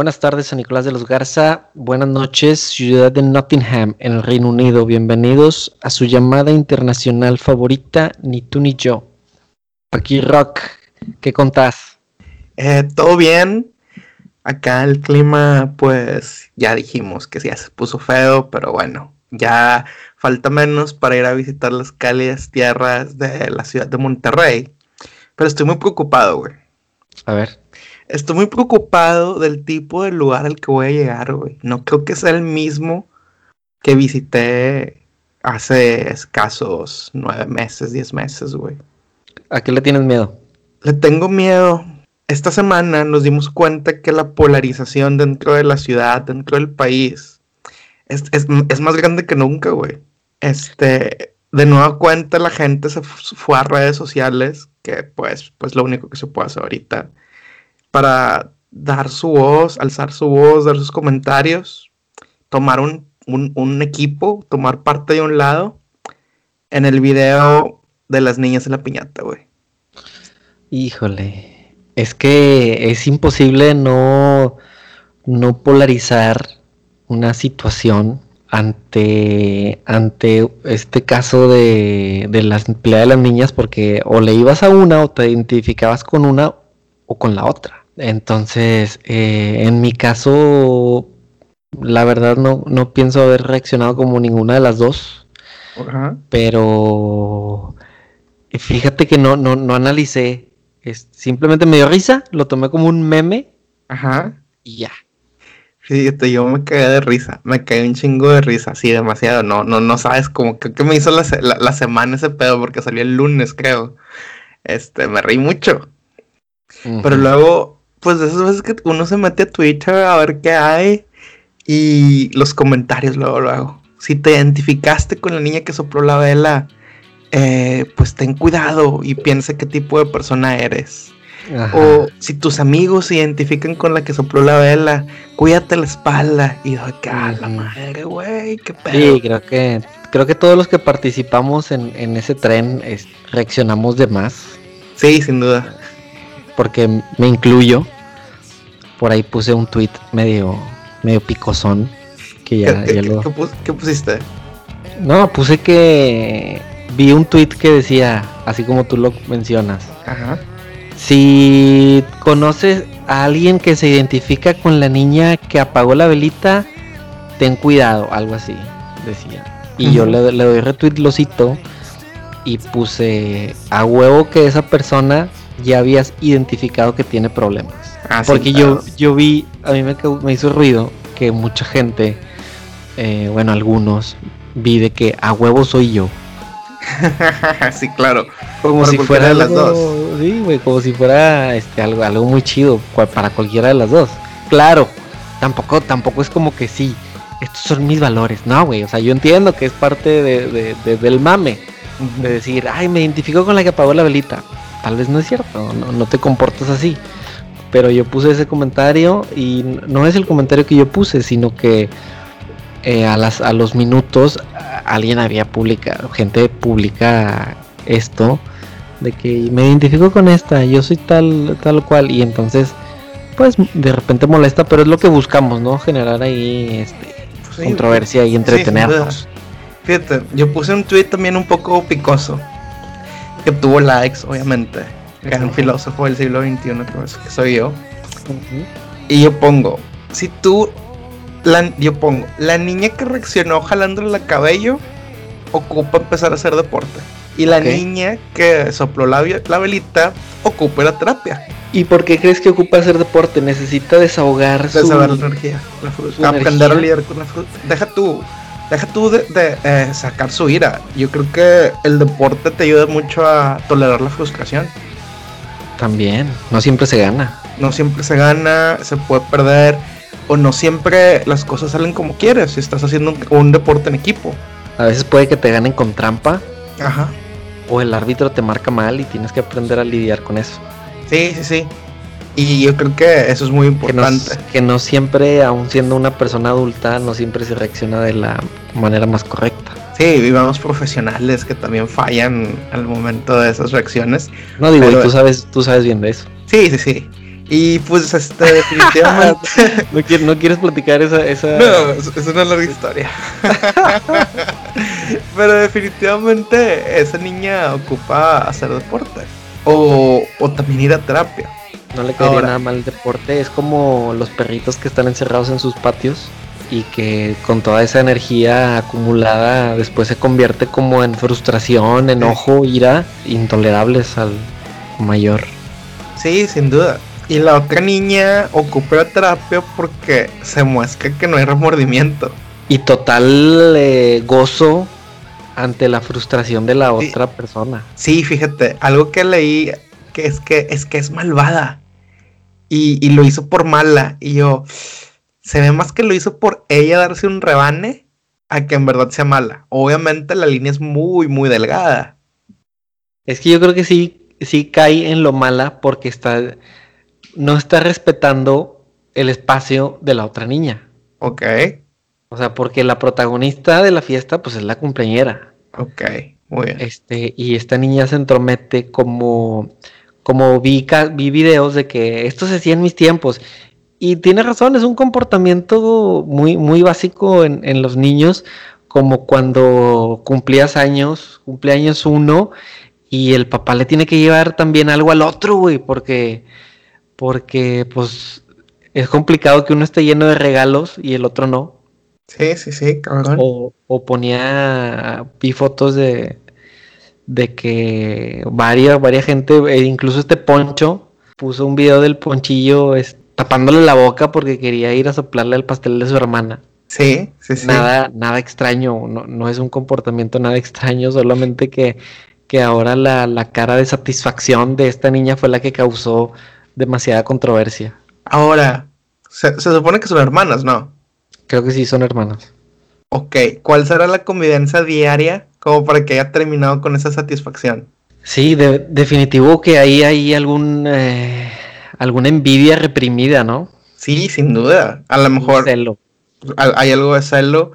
Buenas tardes, San Nicolás de los Garza. Buenas noches, ciudad de Nottingham, en el Reino Unido. Bienvenidos a su llamada internacional favorita, Ni tú ni yo. Aquí Rock, ¿qué contás? Eh, Todo bien. Acá el clima, pues ya dijimos que ya se puso feo, pero bueno, ya falta menos para ir a visitar las cálidas tierras de la ciudad de Monterrey. Pero estoy muy preocupado, güey. A ver. Estoy muy preocupado del tipo de lugar al que voy a llegar, güey. No creo que sea el mismo que visité hace escasos nueve meses, diez meses, güey. ¿A qué le tienes miedo? Le tengo miedo. Esta semana nos dimos cuenta que la polarización dentro de la ciudad, dentro del país, es, es- es más grande que nunca, güey. Este, de nueva cuenta la gente se fu- fue a redes sociales, que pues, pues lo único que se puede hacer ahorita, para dar su voz, alzar su voz, dar sus comentarios, tomar un, un, equipo, tomar parte de un lado en el video de las niñas en la piñata, güey. Híjole, es que es imposible no, no polarizar una situación ante, ante este caso de, de la pelea de las niñas porque o le ibas a una o te identificabas con una o con la otra. Entonces, eh, en mi caso, la verdad no, no pienso haber reaccionado como ninguna de las dos, Ajá. pero fíjate que no, no, no analicé. Es, simplemente me dio risa, lo tomé como un meme Ajá. y ya. Fíjate, yo me cagué de risa, me cagué un chingo de risa, sí, demasiado, no, no, no sabes cómo que, que me hizo la, la, la semana ese pedo porque salió el lunes, creo. Este, me reí mucho. Pero luego, pues de esas veces que uno se mete a Twitter a ver qué hay y los comentarios luego, luego. Si te identificaste con la niña que sopló la vela, eh, pues ten cuidado y piensa qué tipo de persona eres. Ajá. O si tus amigos se identifican con la que sopló la vela, cuídate la espalda. Y yo, que a la madre, güey, qué pedo. Sí, creo que, creo que todos los que participamos en, en ese tren es- reaccionamos de más, Sí, sin duda. Porque me incluyo. Por ahí puse un tweet medio, medio picosón, que ya, ¿Qué, ya qué- lo... qué pus- qué pusiste? No, puse que vi un tweet que decía, así como tú lo mencionas, Ajá. si conoces a alguien que se identifica con la niña que apagó la velita, ten cuidado, algo así, decía. Y yo le, le doy retweet, lo cito, y puse a huevo que esa persona ya habías identificado que tiene problemas. Ah, sí, Porque claro. yo, yo vi, a mí me, me hizo ruido que mucha gente, eh, bueno, algunos, vi de que a huevo soy yo. sí, claro. Como Para si fuera de las dos. Sí, güey, como si fuera este algo, algo muy chido para cualquiera de las dos. Claro, tampoco, tampoco es como que sí, estos son mis valores. No, güey, o sea, yo entiendo que es parte de, de- de- del mame, de decir, ay, me identifico con la que apagó la velita. Tal vez no es cierto, no, no te comportas así. Pero yo puse ese comentario y no es el comentario que yo puse, sino que eh, a, las, a los minutos alguien había publicado, gente publica esto, de que me identifico con esta, yo soy tal, tal cual, y entonces, pues de repente molesta, pero es lo que buscamos, ¿no? Generar ahí este, Sí, controversia y entretenernos. Fíjate, yo puse un tweet también un poco picoso. Que tuvo likes, obviamente. Gran filósofo del siglo XXI, que soy yo. Y yo pongo, si tú, la, yo pongo, la niña que reaccionó jalándole la cabello, ocupa empezar a hacer deporte. Y la niña que sopló la, la velita, ocupa la terapia. ¿Y por qué crees que ocupa hacer deporte? Necesita desahogar su... Desahogar la energía, la su Aprender a energía. lidiar con la fruta. Deja tú, deja tú de, de, eh, sacar su ira. Yo creo que el deporte te ayuda mucho a tolerar la frustración. También, no siempre se gana. No siempre se gana, se puede perder, o no siempre las cosas salen como quieres si estás haciendo un, un deporte en equipo. A veces puede que te ganen con trampa Ajá. o el árbitro te marca mal y tienes que aprender a lidiar con eso. Sí, sí, sí. Y yo creo que eso es muy Que no, importante. que no siempre, aun siendo una persona adulta, no siempre se reacciona de la manera más correcta. Sí, vivamos profesionales que también fallan al momento de esas reacciones. No digo, y tú sabes, tú sabes bien de eso. Sí, sí, sí. Y pues, este, definitivamente. no, quieres, platicar esa, esa. No, es una larga historia. Pero definitivamente esa niña ocupa hacer deporte. O, o también ir a terapia. No le quedaría nada mal el deporte. Es como los perritos que están encerrados en sus patios y que con toda esa energía acumulada después se convierte como en frustración, enojo, ira, intolerables al mayor. Sí, sin duda. Y la otra niña ocupa la terapia porque se muestra que no hay remordimiento. Y total eh, gozo ante la frustración de la otra persona. Sí, fíjate, algo que leí que es que es que es malvada. Y, y, lo hizo por mala. Y yo, se ve más que lo hizo por ella darse un rebane a que en verdad sea mala. Obviamente la línea es muy, muy delgada. Es que yo creo que sí, sí cae en lo mala porque está no está respetando el espacio de la otra niña. Ok. O sea, porque la protagonista de la fiesta, pues es la cumpleañera. Ok, muy bien. Este, y esta niña se entromete como, como vi, vi videos de que esto se hacía en mis tiempos. Y tiene razón, es un comportamiento muy, muy básico en, en los niños, como cuando cumplías años, cumpleaños uno, y el papá le tiene que llevar también algo al otro, güey, porque porque pues es complicado que uno esté lleno de regalos y el otro no. Sí, sí, sí, cabrón. O, o ponía, vi fotos de, de que varias, varias gente, e incluso este Poncho, puso un video del Ponchillo tapándole la boca porque quería ir a soplarle al pastel de su hermana. Sí, sí, sí. Nada, nada extraño, no, no es un comportamiento nada extraño, solamente que, que ahora la, la cara de satisfacción de esta niña fue la que causó demasiada controversia. Ahora, se, supone que son hermanas, ¿no? Creo que sí, son hermanas. Ok, ¿cuál será la convivencia diaria como para que haya terminado con esa satisfacción? Sí, de, definitivo que ahí hay algún eh, alguna envidia reprimida, ¿no? Sí, sin duda. A lo mejor celo. hay algo de celo.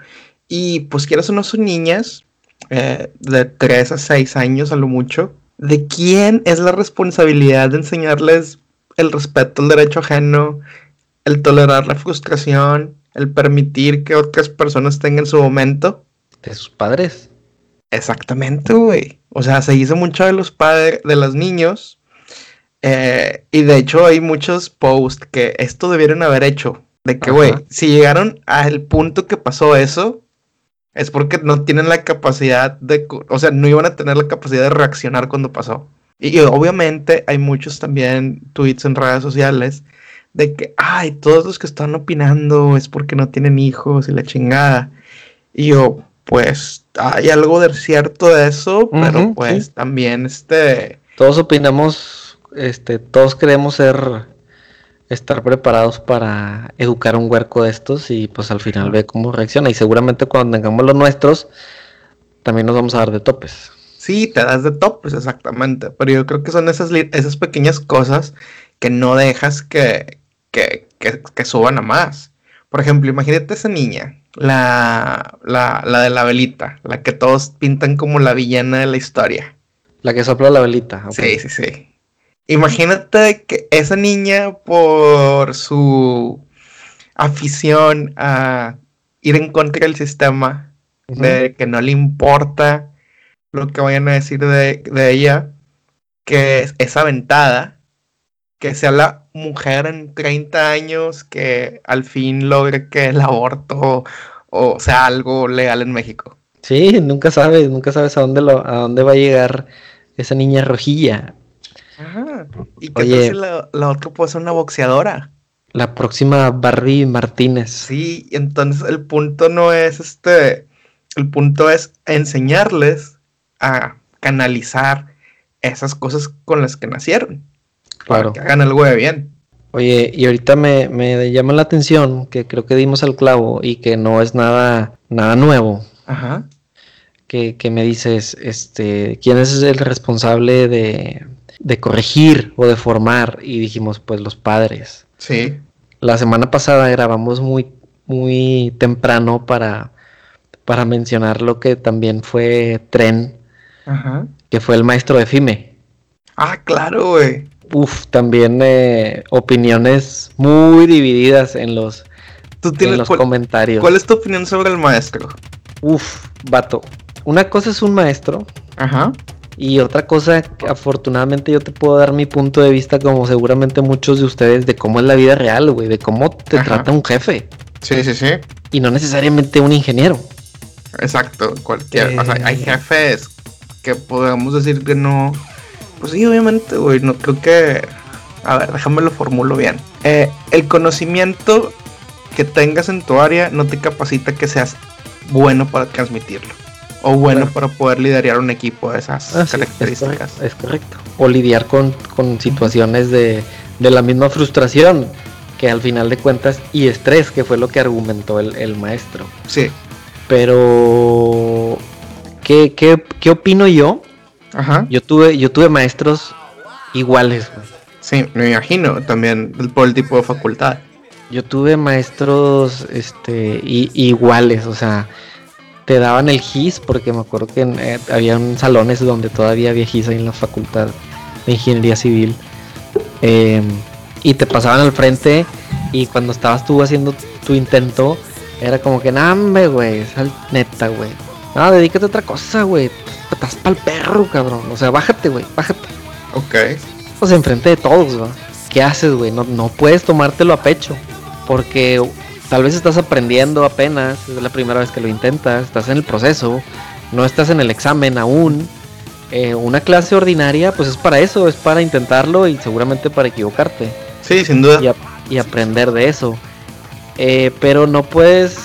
Y pues quieras o no son niñas, eh, de 3 a 6 años a lo mucho. ¿De quién es la responsabilidad de enseñarles el respeto al derecho ajeno, el tolerar la frustración, el permitir que otras personas tengan su momento. De sus padres. Exactamente, güey. O sea, se hizo mucho de los padres, de los niños. Eh, y de hecho hay muchos posts que esto debieron haber hecho. De que, güey, si llegaron al punto que pasó eso, es porque no tienen la capacidad de, o sea, no iban a tener la capacidad de reaccionar cuando pasó. Y, obviamente hay muchos también tweets en redes sociales de que, ay, todos los que están opinando es porque no tienen hijos y la chingada. Y yo, pues, hay algo de cierto de eso, pero pues también este... Todos opinamos, este, todos queremos ser, estar preparados para educar un huerco de estos y pues al final ve cómo reacciona. Y seguramente cuando tengamos los nuestros, también nos vamos a dar de topes. Sí, te das de top, pues exactamente. Pero yo creo que son esas, esas pequeñas cosas que no dejas que, que, que, suban a más. Por ejemplo, imagínate esa niña, la, la, la, de la velita, la que todos pintan como la villana de la historia. La que sopla la velita. Sí, sí, sí. Imagínate que esa niña, por su afición a ir en contra del sistema, de que no le importa lo que vayan a decir de, ella, que es, aventada, que sea la mujer en 30 años que al fin logre que el aborto o sea algo legal en México. Sí, nunca sabes, nunca sabes a dónde lo, a dónde va a llegar esa niña rojilla. Ajá. ¿Y qué tal si la, la, otra puede ser una boxeadora? La próxima Barbie Martínez. Sí, entonces el punto no es este, el punto es enseñarles a canalizar esas cosas con las que nacieron. Claro. Para que hagan algo de bien. Oye, y ahorita me, me, llama la atención que creo que dimos al clavo y que no es nada, nada nuevo. Ajá. Que, que me dices, este, ¿quién es el responsable de, de corregir o de formar? Y dijimos, pues los padres. Sí. La semana pasada grabamos muy, muy temprano para, para mencionar lo que también fue tren Ajá. Que fue el maestro de FIME. Ah, claro, güey. Uf, también eh, opiniones muy divididas en los, ¿Tú tienes, en los cuál, comentarios. cuál es tu opinión sobre el maestro? Uf, vato. Una cosa es un maestro Ajá. y otra cosa, que afortunadamente yo te puedo dar mi punto de vista, como seguramente muchos de ustedes, de cómo es la vida real, güey, de cómo te Ajá. trata un jefe Sí, sí, sí. y no necesariamente un ingeniero. Exacto. Cualquier. O sea, hay Eh. jefes que podemos decir que no. Pues sí, obviamente, güey. No creo que. A ver, déjame lo formulo bien. Eh, el conocimiento que tengas en tu área no te capacita que seas bueno para transmitirlo. O bueno Claro. para poder liderar un equipo de esas Ah, sí, es, características. correcto, es correcto. O lidiar con, con situaciones de, de la misma frustración que al final de cuentas y estrés, que fue lo que argumentó el, el maestro. Sí. Pero, ¿qué, qué, qué opino yo? Ajá. Yo tuve, yo tuve maestros iguales, güey. Sí, me imagino también por el tipo de facultad. Yo tuve maestros este, i- iguales, o sea, te daban el GIS, porque me acuerdo que en, eh, había salones donde todavía había GIS ahí en la facultad de Ingeniería Civil. eh, y te pasaban al frente y cuando estabas tú haciendo tu intento, era como que, nah, güey, neta, güey. No, dedícate a otra cosa, güey. Estás pa'l perro, cabrón. O sea, bájate, güey, bájate. Ok. Pues enfrente de todos, ¿va? ¿Qué haces, güey? No, no puedes tomártelo a pecho. Porque tal vez estás aprendiendo apenas, es la primera vez que lo intentas, estás en el proceso, no estás en el examen aún. Eh, una clase ordinaria, pues es para eso, es para intentarlo y seguramente para equivocarte Sí, sin duda. y, ap- y aprender de eso. Eh, pero no puedes,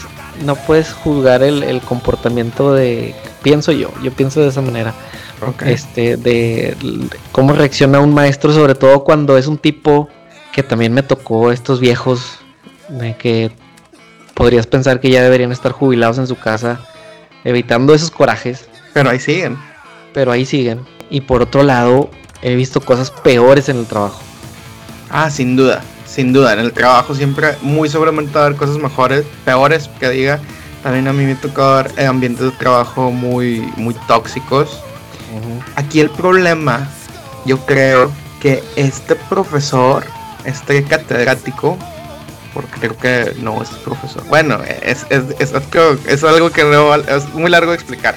no puedes juzgar el, el comportamiento de, pienso yo, yo pienso de esa manera Ok. este de cómo reacciona un maestro sobre todo cuando es un tipo que también me tocó estos viejos de que podrías pensar que ya deberían estar jubilados en su casa evitando esos corajes Pero ahí siguen. pero ahí siguen y por otro lado he visto cosas peores en el trabajo Ah, sin duda, sin duda. En el trabajo siempre muy seguramente va a haber cosas mejores, peores, que diga. También a mí me tocó ver eh, ambientes de trabajo muy, muy tóxicos. Aquí el problema, yo creo que este profesor, este catedrático, porque creo que no es profesor. Bueno, es, es, es, es algo que no, es muy largo de explicar.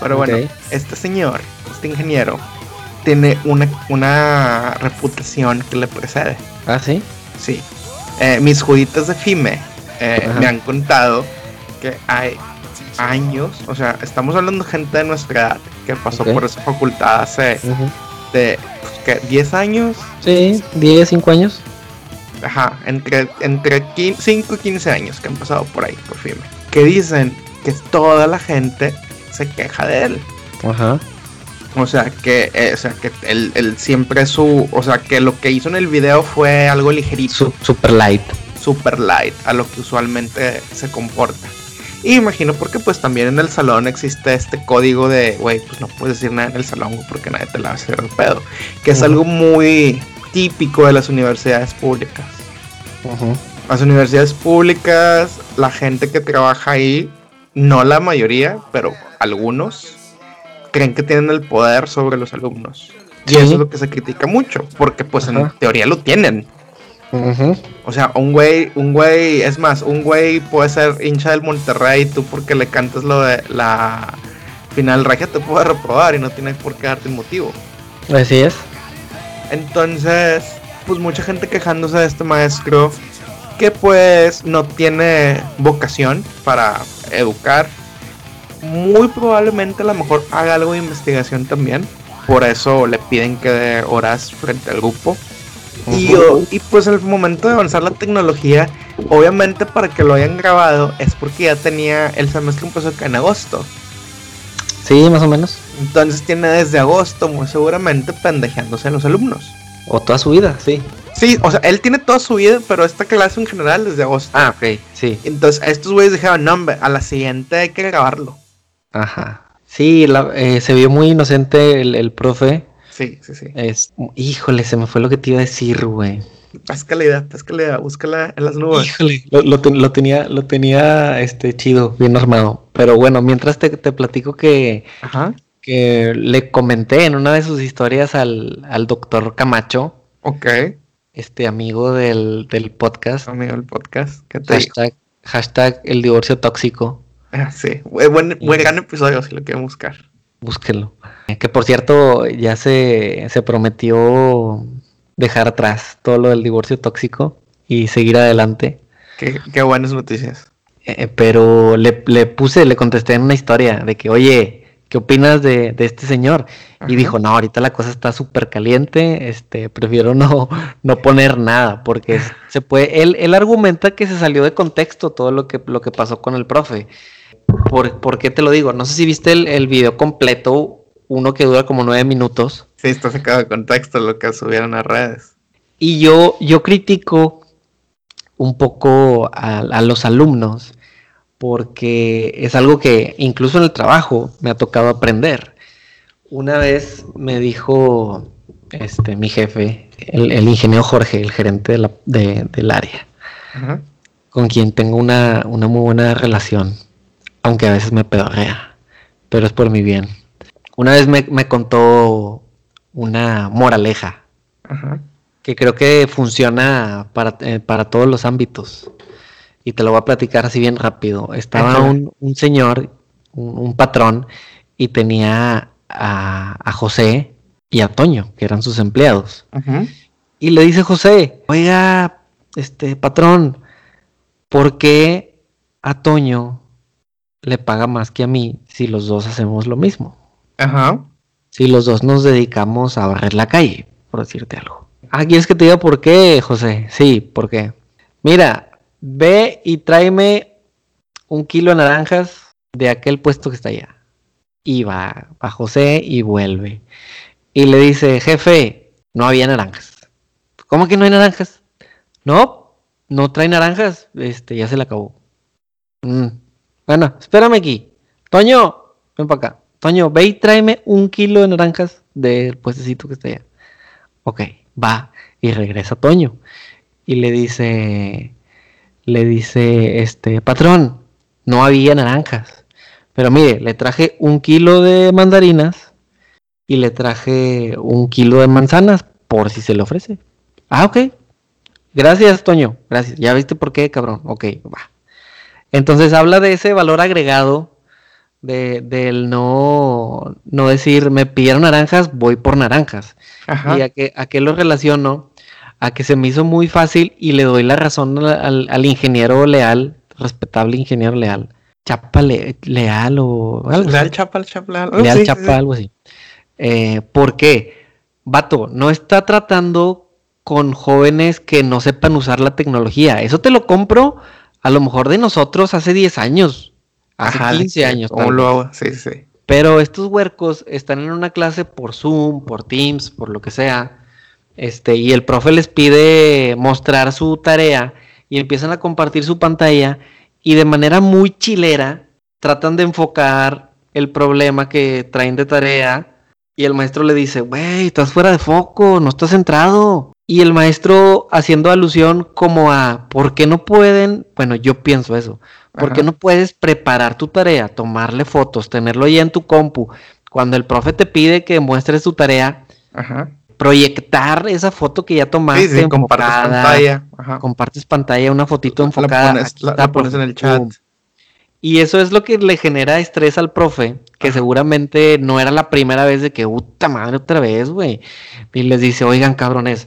Pero bueno, este señor, este ingeniero, tiene una, una reputación que le precede. ah sí Sí. Eh, mis juditas de FIME eh, me han contado que hay años, o sea, estamos hablando de gente de nuestra edad que pasó por esa facultad hace de pues, ¿qué? 10 años, sí 10 5 años ajá, entre, entre 5 y 15 años que han pasado por ahí, por FIME, que dicen que toda la gente se queja de él. ajá O sea, que, eh, o sea, que él, él siempre su, o sea, que lo que hizo en el video fue algo ligerito. Su- super light super light a lo que usualmente se comporta. Y imagino porque pues también en el salón existe este código de, güey, pues no puedes decir nada en el salón porque nadie te la va a hacer el pedo. Que es algo muy típico de las universidades públicas. Las universidades públicas, la gente que trabaja ahí, no la mayoría, pero algunos, creen que tienen el poder sobre los alumnos. Y Sí. eso es lo que se critica mucho, porque pues en teoría lo tienen. O sea, un güey, un güey, es más, un güey puede ser hincha del Monterrey, tú porque le cantas lo de la final regia te puede reprobar y no tiene por qué darte un motivo. así es Entonces, pues mucha gente quejándose de este maestro que pues no tiene vocación para educar. Muy probablemente a lo mejor haga algo de investigación también. Por eso le piden que dé horas frente al grupo. Y, y pues en el momento de avanzar la tecnología, obviamente para que lo hayan grabado es porque ya tenía el semestre empezó acá en agosto. sí más o menos Entonces tiene desde agosto muy seguramente pendejeándose a los alumnos. o toda su vida sí Sí, o sea, él tiene toda su vida, pero esta clase en general desde agosto. ah ok sí Entonces estos güeyes dijeron, no, hombre, a la siguiente hay que grabarlo. Ajá. Sí, la- eh, se vio muy inocente el, el profe. Sí, sí, sí. Es, híjole, se me fue lo que te iba a decir, güey. Haz la idea, haz la idea, búscala en las nubes. Híjole, lo, lo ten- lo tenía, lo tenía este chido, bien armado. Pero bueno, mientras te, te platico que, Ajá. que le comenté en una de sus historias al, al doctor Camacho Ok. Este amigo del, del podcast. Amigo del podcast. ¿Qué te hashtag, hashtag el divorcio tóxico. Ah, sí. Buen, buen, gran episodio si lo quieren buscar. Búsquenlo. Que por cierto, ya se, se prometió dejar atrás todo lo del divorcio tóxico y seguir adelante. Qué, qué buenas noticias. Eh, pero le, le, puse, le contesté en una historia de que, oye, ¿qué opinas de, de este señor? Y dijo, no, ahorita la cosa está súper caliente, este, prefiero no, no poner nada, porque se puede, él, él argumenta que se salió de contexto todo lo que, lo que pasó con el profe. ¿Por, ¿Por, qué te lo digo? No sé si viste el, el video completo, uno que dura como nueve minutos. Sí, está sacado de contexto lo que subieron a redes. Y yo, yo critico un poco a, los alumnos porque es algo que incluso en el trabajo me ha tocado aprender. Una vez me dijo este, mi jefe, el, ingeniero Jorge, el gerente del área, con quien tengo una, muy buena relación, aunque a veces me pedorrea, pero es por mi bien. Una vez me, contó una moraleja que creo que funciona para, eh, para todos los ámbitos. Y te lo voy a platicar así bien rápido. Estaba un, señor, un, patrón, y tenía a, José y a Toño, que eran sus empleados. Y le dice José, oiga, este patrón, ¿por qué a Toño le paga más que a mí si los dos hacemos lo mismo? Ajá. Si los dos nos dedicamos a barrer la calle, por decirte algo. Ah, ¿quieres que te diga por qué, José? Sí, ¿por qué? Mira, ve y tráeme un kilo de naranjas de aquel puesto que está allá. Y va a José y vuelve. Y le dice, jefe, no había naranjas. ¿Cómo que no hay naranjas? No, no trae naranjas. Este, ya se le acabó. Mm. Bueno, espérame aquí. Toño, ven para acá. Toño, ve y tráeme un kilo de naranjas del puestecito que está allá. Ok va y regresa Toño y le dice, le dice, este, patrón, no había naranjas, pero mire, le traje un kilo de mandarinas y le traje un kilo de manzanas por si se le ofrece. Ah, ok. Gracias, Toño. Gracias. Ya viste por qué, cabrón. Ok, va. Entonces habla de ese valor agregado de, del no, no decir me pidieron naranjas, voy por naranjas. Y a que, a que lo relaciono, a que se me hizo muy fácil y le doy la razón al, ingeniero leal, respetable ingeniero leal. Chapa leal o algo Leal Chapa, Chapa leal. leal Chapa, algo así. Eh, ¿Por qué? Vato, no está tratando con jóvenes que no sepan usar la tecnología. Eso te lo compro a lo mejor de nosotros hace 10 años hace 15 años. ¿Cómo lo hago? Sí, sí. Pero estos huercos están en una clase por Zoom, por Teams, por lo que sea. Este, y el profe les pide mostrar su tarea y empiezan a compartir su pantalla y de manera muy chilera tratan de enfocar el problema que traen de tarea y el maestro le dice, güey, estás fuera de foco, no estás centrado. Y el maestro haciendo alusión como a, ¿por qué no pueden? Bueno, yo pienso eso. ¿Por qué no puedes preparar tu tarea, tomarle fotos, tenerlo ya en tu compu? Cuando el profe te pide que muestres tu tarea, proyectar esa foto que ya tomaste. Sí, sí, compartes pantalla. Compartes pantalla, una fotito enfocada. La pones, en el chat. Y eso es lo que le genera estrés al profe, que seguramente no era la primera vez de que, puta madre, otra vez, güey. Y les dice, oigan, cabrones,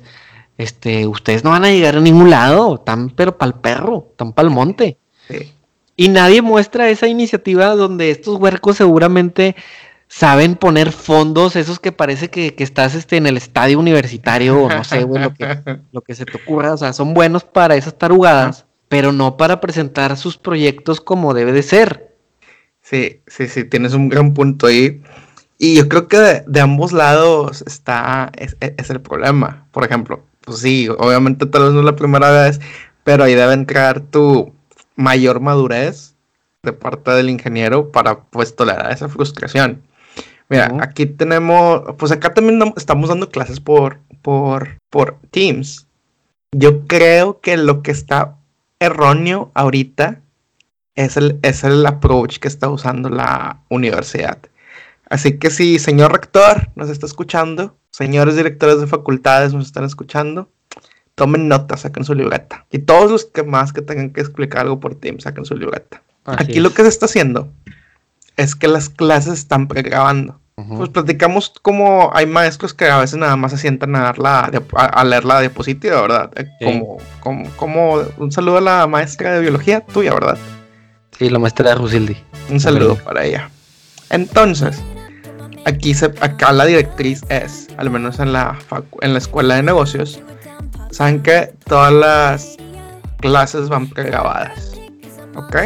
este, ustedes no van a llegar a ningún lado, tan pero pa'l perro, tan pa'l monte. Sí. Y nadie muestra esa iniciativa donde estos huercos seguramente saben poner fondos, esos que parece que, estás este, en el estadio universitario, o no sé, güey, lo que, lo que se te ocurra. O sea, son buenos para esas tarugadas, pero no para presentar sus proyectos como debe de ser. Sí, sí, sí, tienes un gran punto ahí. Y yo creo que de, ambos lados está, es, es, el problema. Por ejemplo, pues sí, obviamente tal vez no es la primera vez, pero ahí debe entrar tu, mayor madurez de parte del ingeniero para pues tolerar esa frustración. Mira, aquí tenemos, pues acá también estamos dando clases por, por, por Teams. Yo creo que lo que está erróneo ahorita es el, es el approach que está usando la universidad. Así que si señor rector nos está escuchando, señores directores de facultades nos están escuchando, tomen nota, saquen su libreta. Y todos los que más que tengan que explicar algo por Teams, saquen su libreta. Aquí lo que se está haciendo es que las clases están pregrabando. Pues platicamos cómo hay maestros que a veces nada más se sientan a, dar la, a, leer la diapositiva, ¿verdad? Eh, como, como, como, un saludo a la maestra de biología tuya, ¿verdad? Sí, la maestra de Rusildi. Un saludo para ella. Entonces, aquí se, acá la directriz es, al menos en la, en la escuela de negocios, saben que todas las clases van pregrabadas. ¿Ok?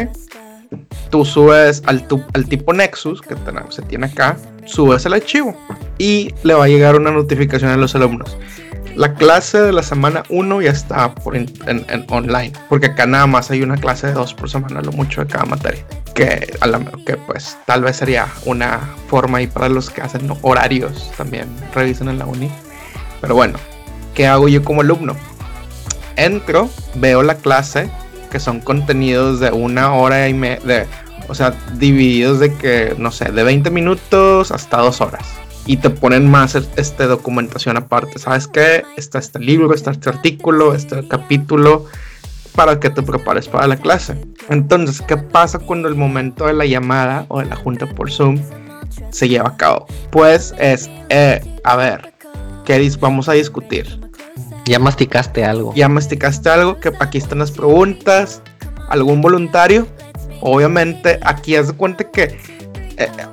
Tú subes al, al tipo Nexus que se tiene acá, subes el archivo y le va a llegar una notificación a los alumnos. La clase de la semana 1 ya está por en, online, porque acá nada más hay una clase de dos por semana, lo mucho de cada materia. Que, pues tal vez sería una forma ahí para los que hacen horarios también revisen en la uni. Pero bueno, ¿qué hago yo como alumno? Entro, veo la clase, que son contenidos de una hora y media, o sea, divididos de que, no sé, de 20 minutos hasta dos horas y te ponen más este documentación aparte. ¿Sabes qué? Está este libro, está este artículo, este capítulo para que te prepares para la clase. Entonces, ¿qué pasa cuando el momento de la llamada o de la junta por Zoom se lleva a cabo? Pues es, eh, a ver, ¿qué vamos a discutir? Ya masticaste algo. Ya masticaste algo, que aquí están las preguntas, algún voluntario. Obviamente, aquí haz de cuenta que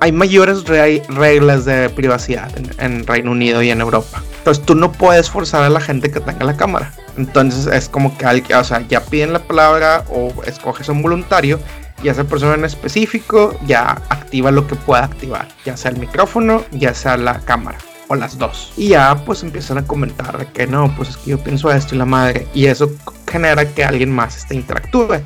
hay mayores reglas de privacidad en, Reino Unido y en Europa. Entonces tú no puedes forzar a la gente que tenga la cámara. Entonces es como que alguien, o sea, ya piden la palabra o escoges un voluntario y esa persona en específico ya activa lo que pueda activar, ya sea el micrófono, ya sea la cámara o las dos. Y ya pues empiezan a comentar que no, pues es que yo pienso esto y la madre. Y eso genera que alguien más este, interactúe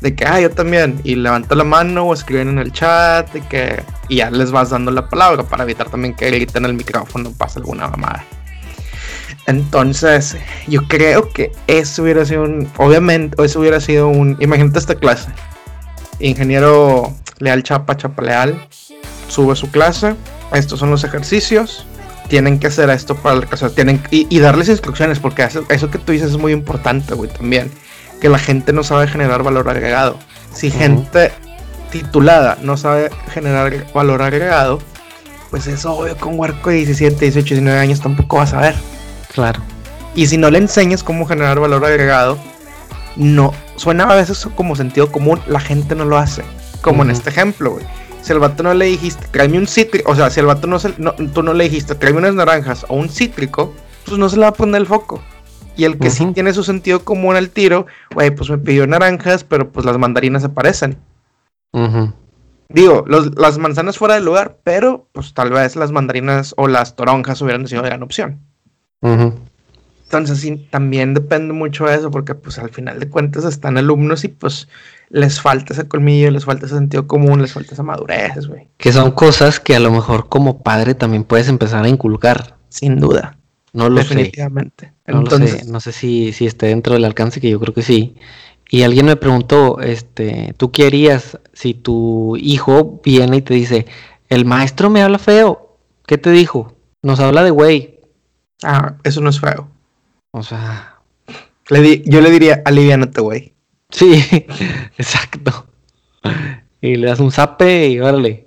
de que, ah, yo también, y levanta la mano o escriben en el chat, de que, y ya les vas dando la palabra para evitar también que griten el micrófono, pase alguna mamada. Entonces, yo creo que eso hubiera sido un, obviamente, eso hubiera sido un, imagínate esta clase, ingeniero Leal Chapa, Chapa Leal, sube su clase, estos son los ejercicios, tienen que hacer esto para la casa, tienen, y, darles instrucciones, porque eso, eso que tú dices es muy importante, güey, también que la gente no sabe generar valor agregado. Si gente titulada no sabe generar valor agregado, pues es obvio que un huerco de 17, 18, 19 años tampoco va a saber. Claro. Y si no le enseñas cómo generar valor agregado, no suena a veces como sentido común, la gente no lo hace. Como en este ejemplo, güey. Si el vato no le dijiste, tráeme un cítrico, o sea, si el vato no, se, tú no le dijiste, tráeme unas naranjas o un cítrico, pues no se le va a poner el foco. Y el que sí tiene su sentido común al tiro, güey, pues me pidió naranjas, pero pues las mandarinas se parecen. Digo, las manzanas fuera del lugar, pero pues tal vez las mandarinas o las toronjas hubieran sido gran opción. Entonces sí, también depende mucho de eso, porque pues al final de cuentas están alumnos y pues les falta ese colmillo, les falta ese sentido común, les falta esa madurez, güey. Que son cosas que a lo mejor como padre también puedes empezar a inculcar. Sin duda. No lo Definitivamente. sé. No lo sé. No sé si, si esté dentro del alcance, que yo creo que sí. Y alguien me preguntó, este, ¿tú qué harías si tu hijo viene y te dice, el maestro me habla feo? ¿Qué te dijo? Nos habla de güey. Ah, eso no es feo. O sea... Le yo le diría, aliviánate, güey. Sí, exacto. Y le das un zape y órale.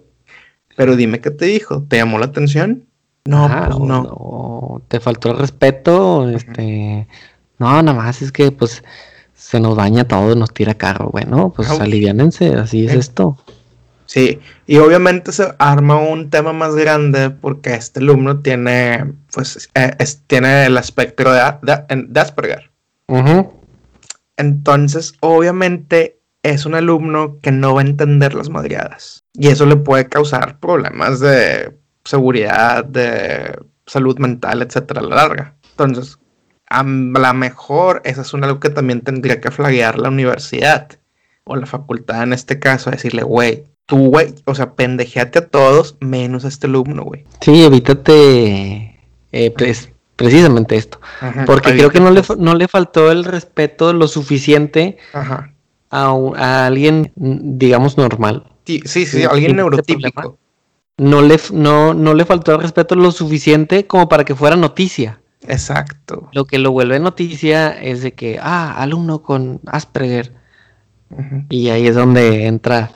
Pero dime qué te dijo. ¿Te llamó la atención? No, pues no. Te faltó el respeto, este. No, nada más es que pues se nos baña todo, nos tira carro, bueno, pues aliviánense, así es esto. Sí, y obviamente se arma un tema más grande porque este alumno tiene, pues, eh, tiene el espectro de, de, Asperger. Entonces, obviamente, es un alumno que no va a entender las madriadas. Y eso le puede causar problemas de seguridad, de salud mental, etcétera, a la larga. Entonces, a la mejor, esa es algo que también tendría que flaguear la universidad o la facultad en este caso, decirle, güey, tú, güey, o sea, pendejeate a todos menos a este alumno, güey. Sí, evítate eh, precisamente esto. porque creo que no le, no le faltó el respeto lo suficiente A, a, alguien, digamos, normal. Sí, sí, alguien neurotípico. No le, no, no le faltó el respeto lo suficiente como para que fuera noticia. Exacto. Lo que lo vuelve noticia es de que, ah, alumno con Asperger. Y ahí es donde entra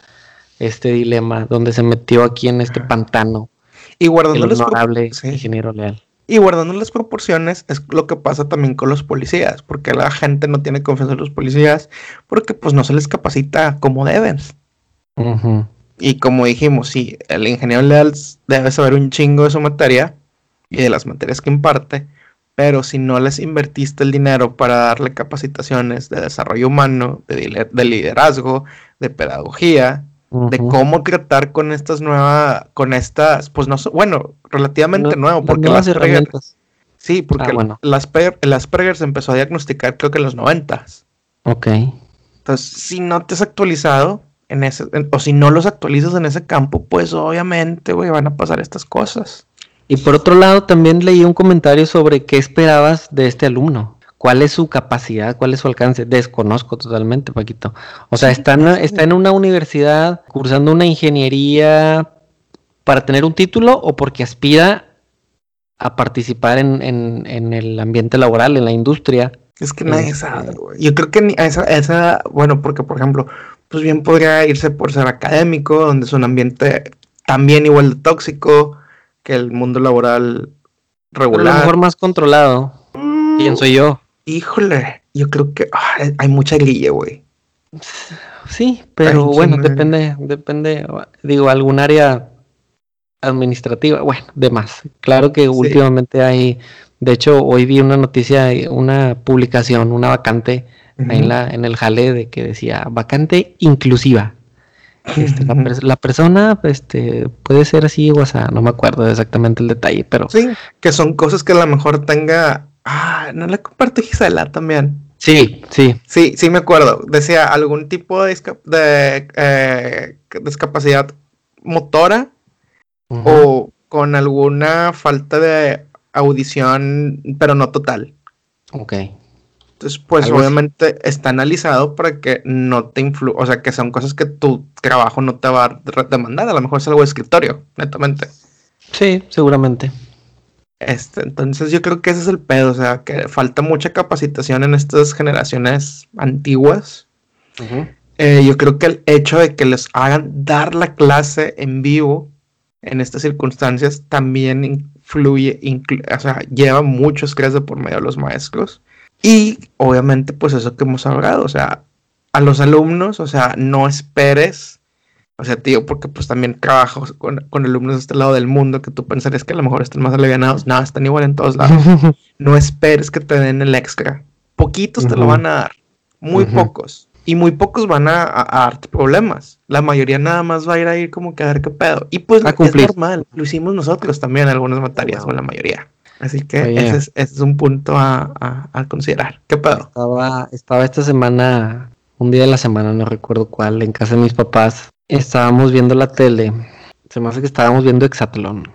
este dilema, donde se metió aquí en este pantano. Y guardando el las honorable ingeniero leal. Y guardando las proporciones es lo que pasa también con los policías, porque la gente no tiene confianza en los policías, porque pues no se les capacita como deben. Y como dijimos, sí, el ingeniero leal debe saber un chingo de su materia y de las materias que imparte, pero si no les invertiste el dinero para darle capacitaciones de desarrollo humano, de, liderazgo, de pedagogía, de cómo tratar con estas nuevas, con estas, pues no, bueno, relativamente nuevo, porque las herramientas. Sí, porque ah, las, las se empezó a diagnosticar creo que en los noventas. Ok. Entonces, si no te has actualizado en ese, o si no los actualizas en ese campo, pues obviamente, güey, van a pasar estas cosas. Y por otro lado, también leí un comentario sobre qué esperabas de este alumno. ¿Cuál es su capacidad? ¿Cuál es su alcance? Desconozco totalmente, Paquito. O sea, está, en, está en una universidad cursando una ingeniería para tener un título o porque aspira a participar en, el ambiente laboral, en la industria. Es que nadie este, sabe, güey. Yo creo que ni esa, esa, bueno, porque por ejemplo, pues bien podría irse por ser académico, donde es un ambiente también igual de tóxico, que el mundo laboral regular. a lo mejor más controlado, mm, pienso yo. Híjole, yo creo que hay mucha grilla, güey. Sí, pero bueno, depende, depende, digo, algún área administrativa, bueno, de más. Claro que últimamente hay, de hecho, hoy vi una noticia, una publicación, una vacante en, la, en el jale de que decía vacante inclusiva. Este, la, persona este, puede ser así o sea, no me acuerdo exactamente el detalle, pero... Sí, que son cosas que a lo mejor tenga... Ah, no la comparto Gisela también. Sí, sí. Sí, sí me acuerdo. Decía algún tipo de, de eh, discapacidad motora o con alguna falta de audición, pero no total. Ok. Entonces, pues obviamente está analizado para que no te influya, o sea, que son cosas que tu trabajo no te va a demandar, a lo mejor es algo de escritorio, netamente. Sí, seguramente. Este, entonces yo creo que ese es el pedo, o sea, que falta mucha capacitación en estas generaciones antiguas. Eh, yo creo que el hecho de que les hagan dar la clase en vivo en estas circunstancias también influye, o sea, lleva mucho estrés de por medio de los maestros. Y obviamente, pues eso que hemos hablado, o sea, a los alumnos, o sea, no esperes, o sea, tío, porque pues también trabajo con, alumnos de este lado del mundo que tú pensarías que a lo mejor están más alivianados, nada, están igual en todos lados. no esperes que te den el extra. Poquitos te lo van a dar, muy pocos. Y muy pocos van a, darte problemas. La mayoría nada más va a ir a ir como que a ver qué pedo. Y pues es normal. Lo hicimos nosotros también en algunas materias, o la mayoría. Así que ese, es, un punto a, considerar. ¿Qué pedo? Estaba, estaba esta semana, un día de la semana, no recuerdo cuál, en casa de mis papás. Estábamos viendo la tele. Se me hace que estábamos viendo Exatlón.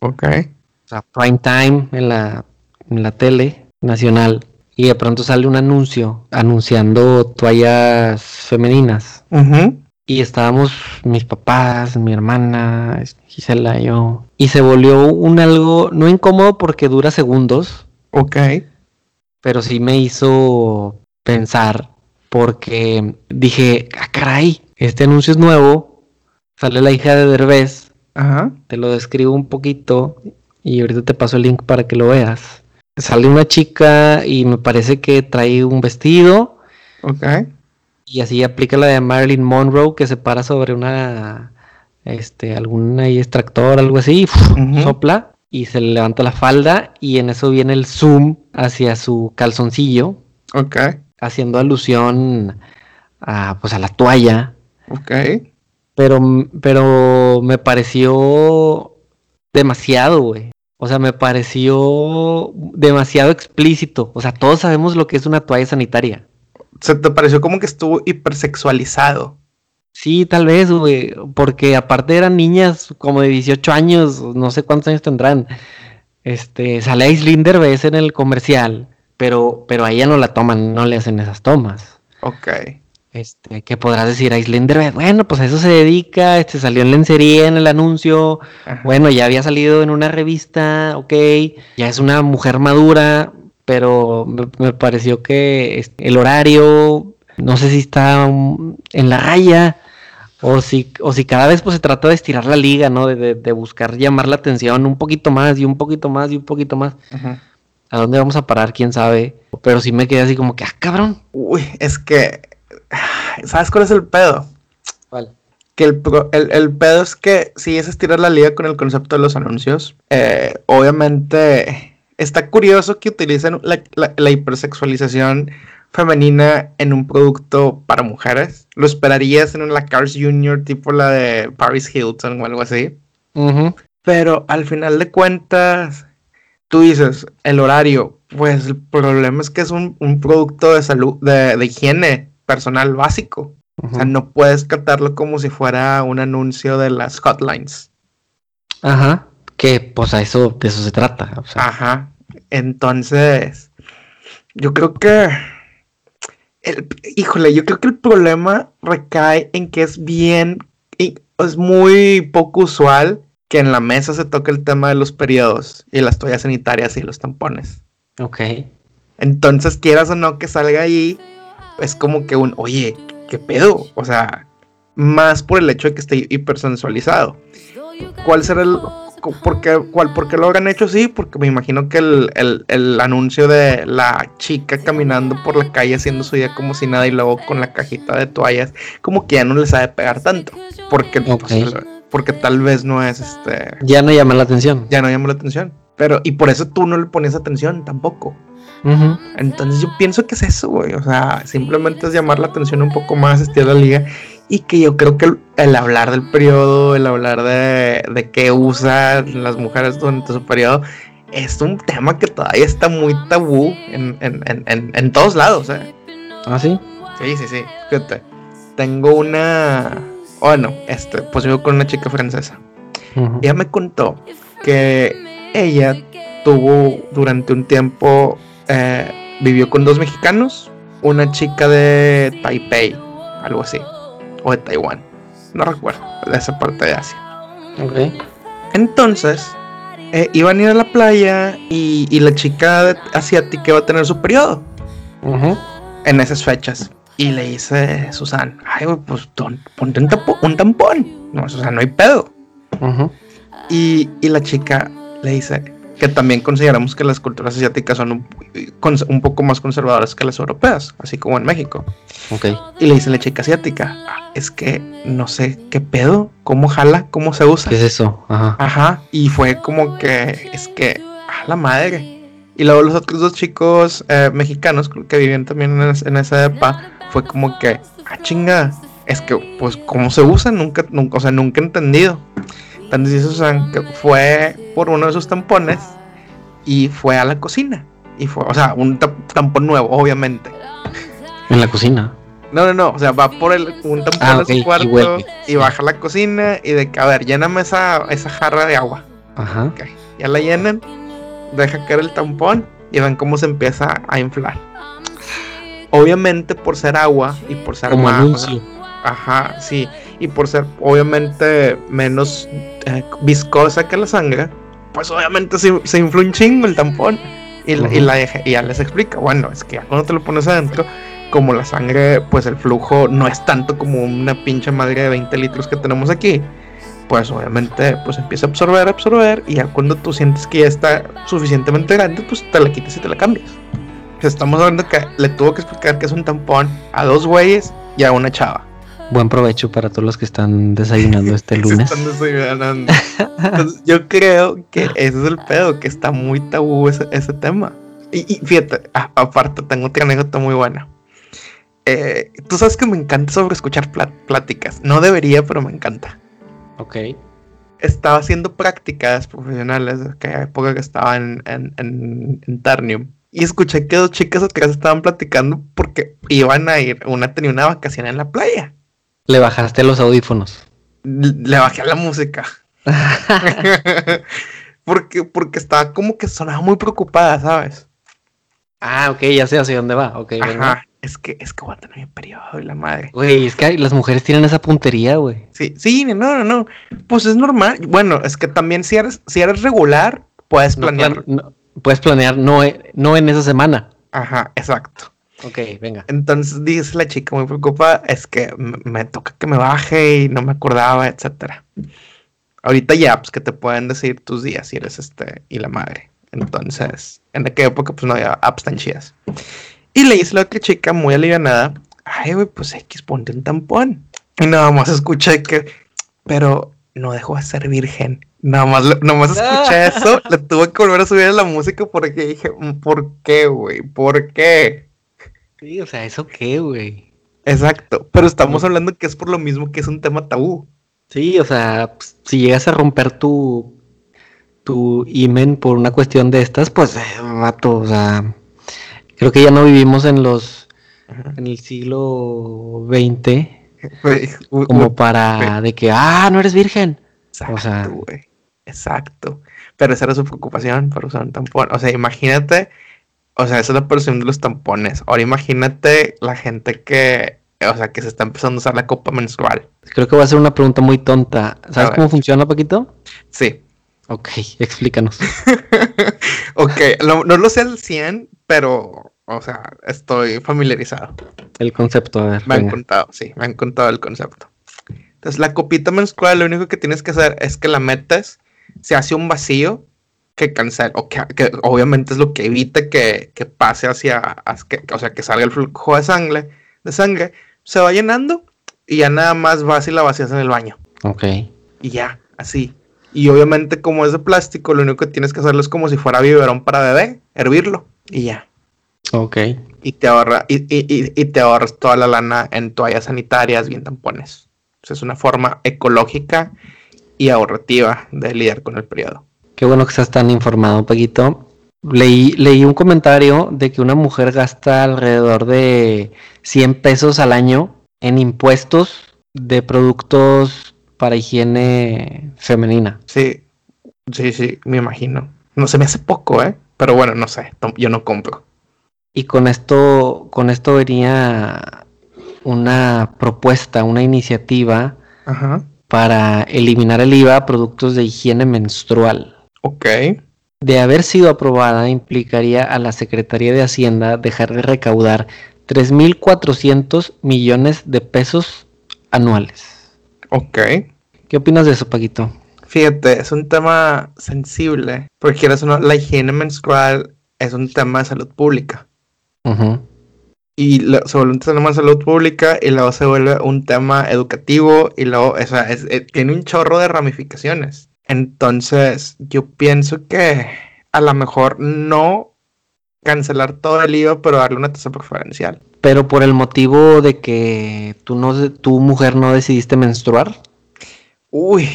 Ok. O sea, prime time en la, en la tele nacional y de pronto sale un anuncio anunciando toallas femeninas. Y estábamos mis papás, mi hermana, Gisela y yo. Y se volvió un algo, no incómodo porque dura segundos. Ok. Pero sí me hizo pensar porque dije, ah, caray, este anuncio es nuevo. Sale la hija de Derbez. Ajá. Te lo describo un poquito y ahorita te paso el link para que lo veas sale una chica y me parece que trae un vestido. Ok. Y así aplica la de Marilyn Monroe que se para sobre una, este, algún extractor, algo así, sopla y se le levanta la falda y en eso viene el zoom hacia su calzoncillo. Ok. Haciendo alusión a, pues, a la toalla. Ok. Pero, pero me pareció demasiado, güey. O sea, me pareció demasiado explícito. O sea, todos sabemos lo que es una toalla sanitaria. ¿Se te pareció como que estuvo hipersexualizado? Sí, tal vez, güey. Porque aparte eran niñas como de 18 años, no sé cuántos años tendrán. Este, sale Islinder, ves en el comercial, pero, pero a ella no la toman, no le hacen esas tomas. Ok. Este, que podrás decir a Slenderman, bueno, pues a eso se dedica, este salió en lencería en el anuncio, bueno, ya había salido en una revista, ok, ya es una mujer madura, pero me, pareció que este, el horario, no sé si está en la raya, o si, o si cada vez pues se trata de estirar la liga, ¿no? De, de, buscar llamar la atención un poquito más y un poquito más y un poquito más. ¿A dónde vamos a parar? ¿Quién sabe? Pero sí me quedé así como que, ah, cabrón. Uy, es que, ¿sabes cuál es el pedo? ¿Cuál? Que el, el, pedo es que si es estirar la liga con el concepto de los anuncios, eh, obviamente está curioso que utilicen la, la hipersexualización femenina en un producto para mujeres. Lo esperarías en la Cars Junior, tipo la de Paris Hilton o algo así. Pero al final de cuentas, tú dices, el horario, pues el problema es que es un, producto de salud, de, higiene personal básico. O sea, no puedes tratarlo como si fuera un anuncio de las hotlines. Ajá. Que pues a eso, de eso se trata. Ajá. Entonces, yo creo que híjole, yo creo que el problema recae en que es bien, es muy poco usual que en la mesa se toque el tema de los periodos y las toallas sanitarias y los tampones. Ok. Entonces, quieras o no que salga ahí, es como que un, oye, ¿qué pedo? O sea, más por el hecho de que esté hipersensualizado. ¿Cuál será el, ¿por qué, cuál, lo habrán hecho así? Porque me imagino que el, anuncio de la chica caminando por la calle haciendo su día como si nada y luego con la cajita de toallas, como que ya no les sabe pegar tanto. Porque, pues, porque tal vez no es este. Ya no llama la atención. Ya no llama la atención. Pero, y por eso tú no le pones atención tampoco. Entonces yo pienso que es eso, güey. O sea, simplemente es llamar la atención un poco más, estirar la liga y que yo creo que el, hablar del periodo, el hablar de, de qué usan las mujeres durante su periodo, es un tema que todavía está muy tabú en, en, en, en todos lados. ¿eh? ¿Ah, sí? Sí, sí, sí. Fíjate. Tengo una. Bueno, este, pues vivo con una chica francesa. Ella me contó que ella tuvo durante un tiempo. Eh, vivió con dos mexicanos, una chica de Taipei, algo así o de Taiwán. No recuerdo, de esa parte de Asia. Ok. Entonces, eh, iban a ir a la playa y, la chica asiática iba a tener su periodo. En esas fechas. Y le dice Susan, ay, pues ponte un, tampón. No, o sea, no hay pedo. y, y la chica le dice, que también consideramos que las culturas asiáticas son un, poco más conservadoras que las europeas, así como en México. Okay. Y le dice la chica asiática, ah, es que no sé qué pedo, cómo jala, cómo se usa. ¿Qué es eso? Ajá. Ajá. Y fue como que, es que, a la madre. Y luego los otros dos chicos eh, mexicanos que vivían también en, esa EPA, fue como que, ah, chinga, es que, pues, ¿cómo se usa? Nunca, nunca, o sea, nunca he entendido. Entonces Susan que fue por uno de sus tampones y fue a la cocina. Y fue, o sea, un tampón nuevo, obviamente. ¿En la cocina? No, no, no. O sea, va por el, un tampón ah, a su cuarto y, baja a la cocina y de que, a ver, lléname esa, esa jarra de agua. Ajá. Ya la llenan, deja caer el tampón y ven cómo se empieza a inflar. Obviamente por ser agua y por ser Como anuncio. Ajá, sí. Y por ser obviamente menos eh, viscosa que la sangre, pues obviamente se, se infla un chingo el tampón. Y, la, y, ya les explica, bueno, es que cuando te lo pones adentro, como la sangre, pues el flujo no es tanto como una pinche madre de 20 litros que tenemos aquí, pues obviamente pues empieza a absorber, absorber, y ya cuando tú sientes que ya está suficientemente grande, pues te la quitas y te la cambias. Estamos hablando que le tuvo que explicar que es un tampón a dos güeyes y a una chava. Buen provecho para todos los que están desayunando este lunes. están desayunando. yo creo que ese es el pedo, que está muy tabú ese, tema. Y, fíjate, aparte tengo otra anécdota muy buena. Eh, tú sabes que me encanta sobre escuchar pláticas. No debería, pero me encanta. Ok. Estaba haciendo prácticas profesionales, que época que estaba en, en, en Ternium. Y escuché que dos chicas atrás estaban platicando porque iban a ir, una tenía una vacación en la playa. Le bajaste los audífonos. Le bajé la música. porque, porque estaba como que sonaba muy preocupada, ¿sabes? Ah, ok, ya sé hacia dónde va. Ok, Ajá. es que, es que voy a tener mi periodo y la madre. Güey, es que las mujeres tienen esa puntería, güey. Sí, sí, no, no, no. Pues es normal. Bueno, es que también si eres, si eres regular, puedes planear. puedes planear no, no en esa semana. Ajá, exacto. Ok, venga. Entonces dice la chica muy preocupada, es que me, toca que me baje y no me acordaba, etcétera. Ahorita ya, pues que te pueden decir tus días si eres este y la madre. Entonces, en aquella época pues no había apps tan chidas. Y le dice la otra chica muy alivianada, ay güey, pues X, ponte un tampón. Y nada más escuché que, pero no dejó de ser virgen. Nada más, nada más escuché eso, le tuve que volver a subir a la música porque dije, ¿por qué, güey? ¿Por qué? Sí, o sea, ¿eso qué, güey? Exacto, pero estamos hablando que es por lo mismo que es un tema tabú. Sí, o sea, pues, si llegas a romper tu, tu imen por una cuestión de estas, pues, eh, vato, o sea, creo que ya no vivimos en los, en el siglo XX, como para de que, ah, no eres virgen. Exacto, o sea. Exacto. Pero esa era su preocupación por usar un tampón. O sea, imagínate o sea, esa es la percepción de los tampones. Ahora imagínate la gente que, o sea, que se está empezando a usar la copa menstrual. Creo que voy a hacer una pregunta muy tonta. ¿Sabes cómo funciona, Paquito? Sí. Ok, explícanos. ok, no, lo sé al 100, pero, o sea, estoy familiarizado. El concepto, a ver. Me han contado, sí, me han contado el concepto. Entonces, la copita menstrual, lo único que tienes que hacer es que la metes, se hace un vacío que cancela, o que, obviamente es lo que evita que, pase hacia, o sea, que salga el flujo de sangre, de sangre, se va llenando y ya nada más vas y la vacías en el baño. Ok. Y ya, así. Y obviamente como es de plástico, lo único que tienes que hacerlo es como si fuera biberón para bebé, hervirlo y ya. Ok. Y te ahorra, y, y, te ahorras toda la lana en toallas sanitarias, bien tampones. es una forma ecológica y ahorrativa de lidiar con el periodo. Qué bueno que estás tan informado, Paquito. Leí, leí un comentario de que una mujer gasta alrededor de 100 pesos al año en impuestos de productos para higiene femenina. Sí, sí, sí, me imagino. No se me hace poco, ¿eh? Pero bueno, no sé, yo no compro. Y con esto, con esto venía una propuesta, una iniciativa para eliminar el IVA a productos de higiene menstrual. Ok. De haber sido aprobada, implicaría a la Secretaría de Hacienda dejar de recaudar 3.400 millones de pesos anuales. Ok. ¿Qué opinas de eso, Paquito? Fíjate, es un tema sensible, porque la higiene menstrual es un tema de salud pública. Y se vuelve un tema de salud pública y luego se vuelve un tema educativo y luego, o sea, eh, tiene un chorro de ramificaciones. Entonces, yo pienso que a lo mejor no cancelar todo el IVA, pero darle una tasa preferencial. Pero por el motivo de que tú no, tu mujer no decidiste menstruar. Uy.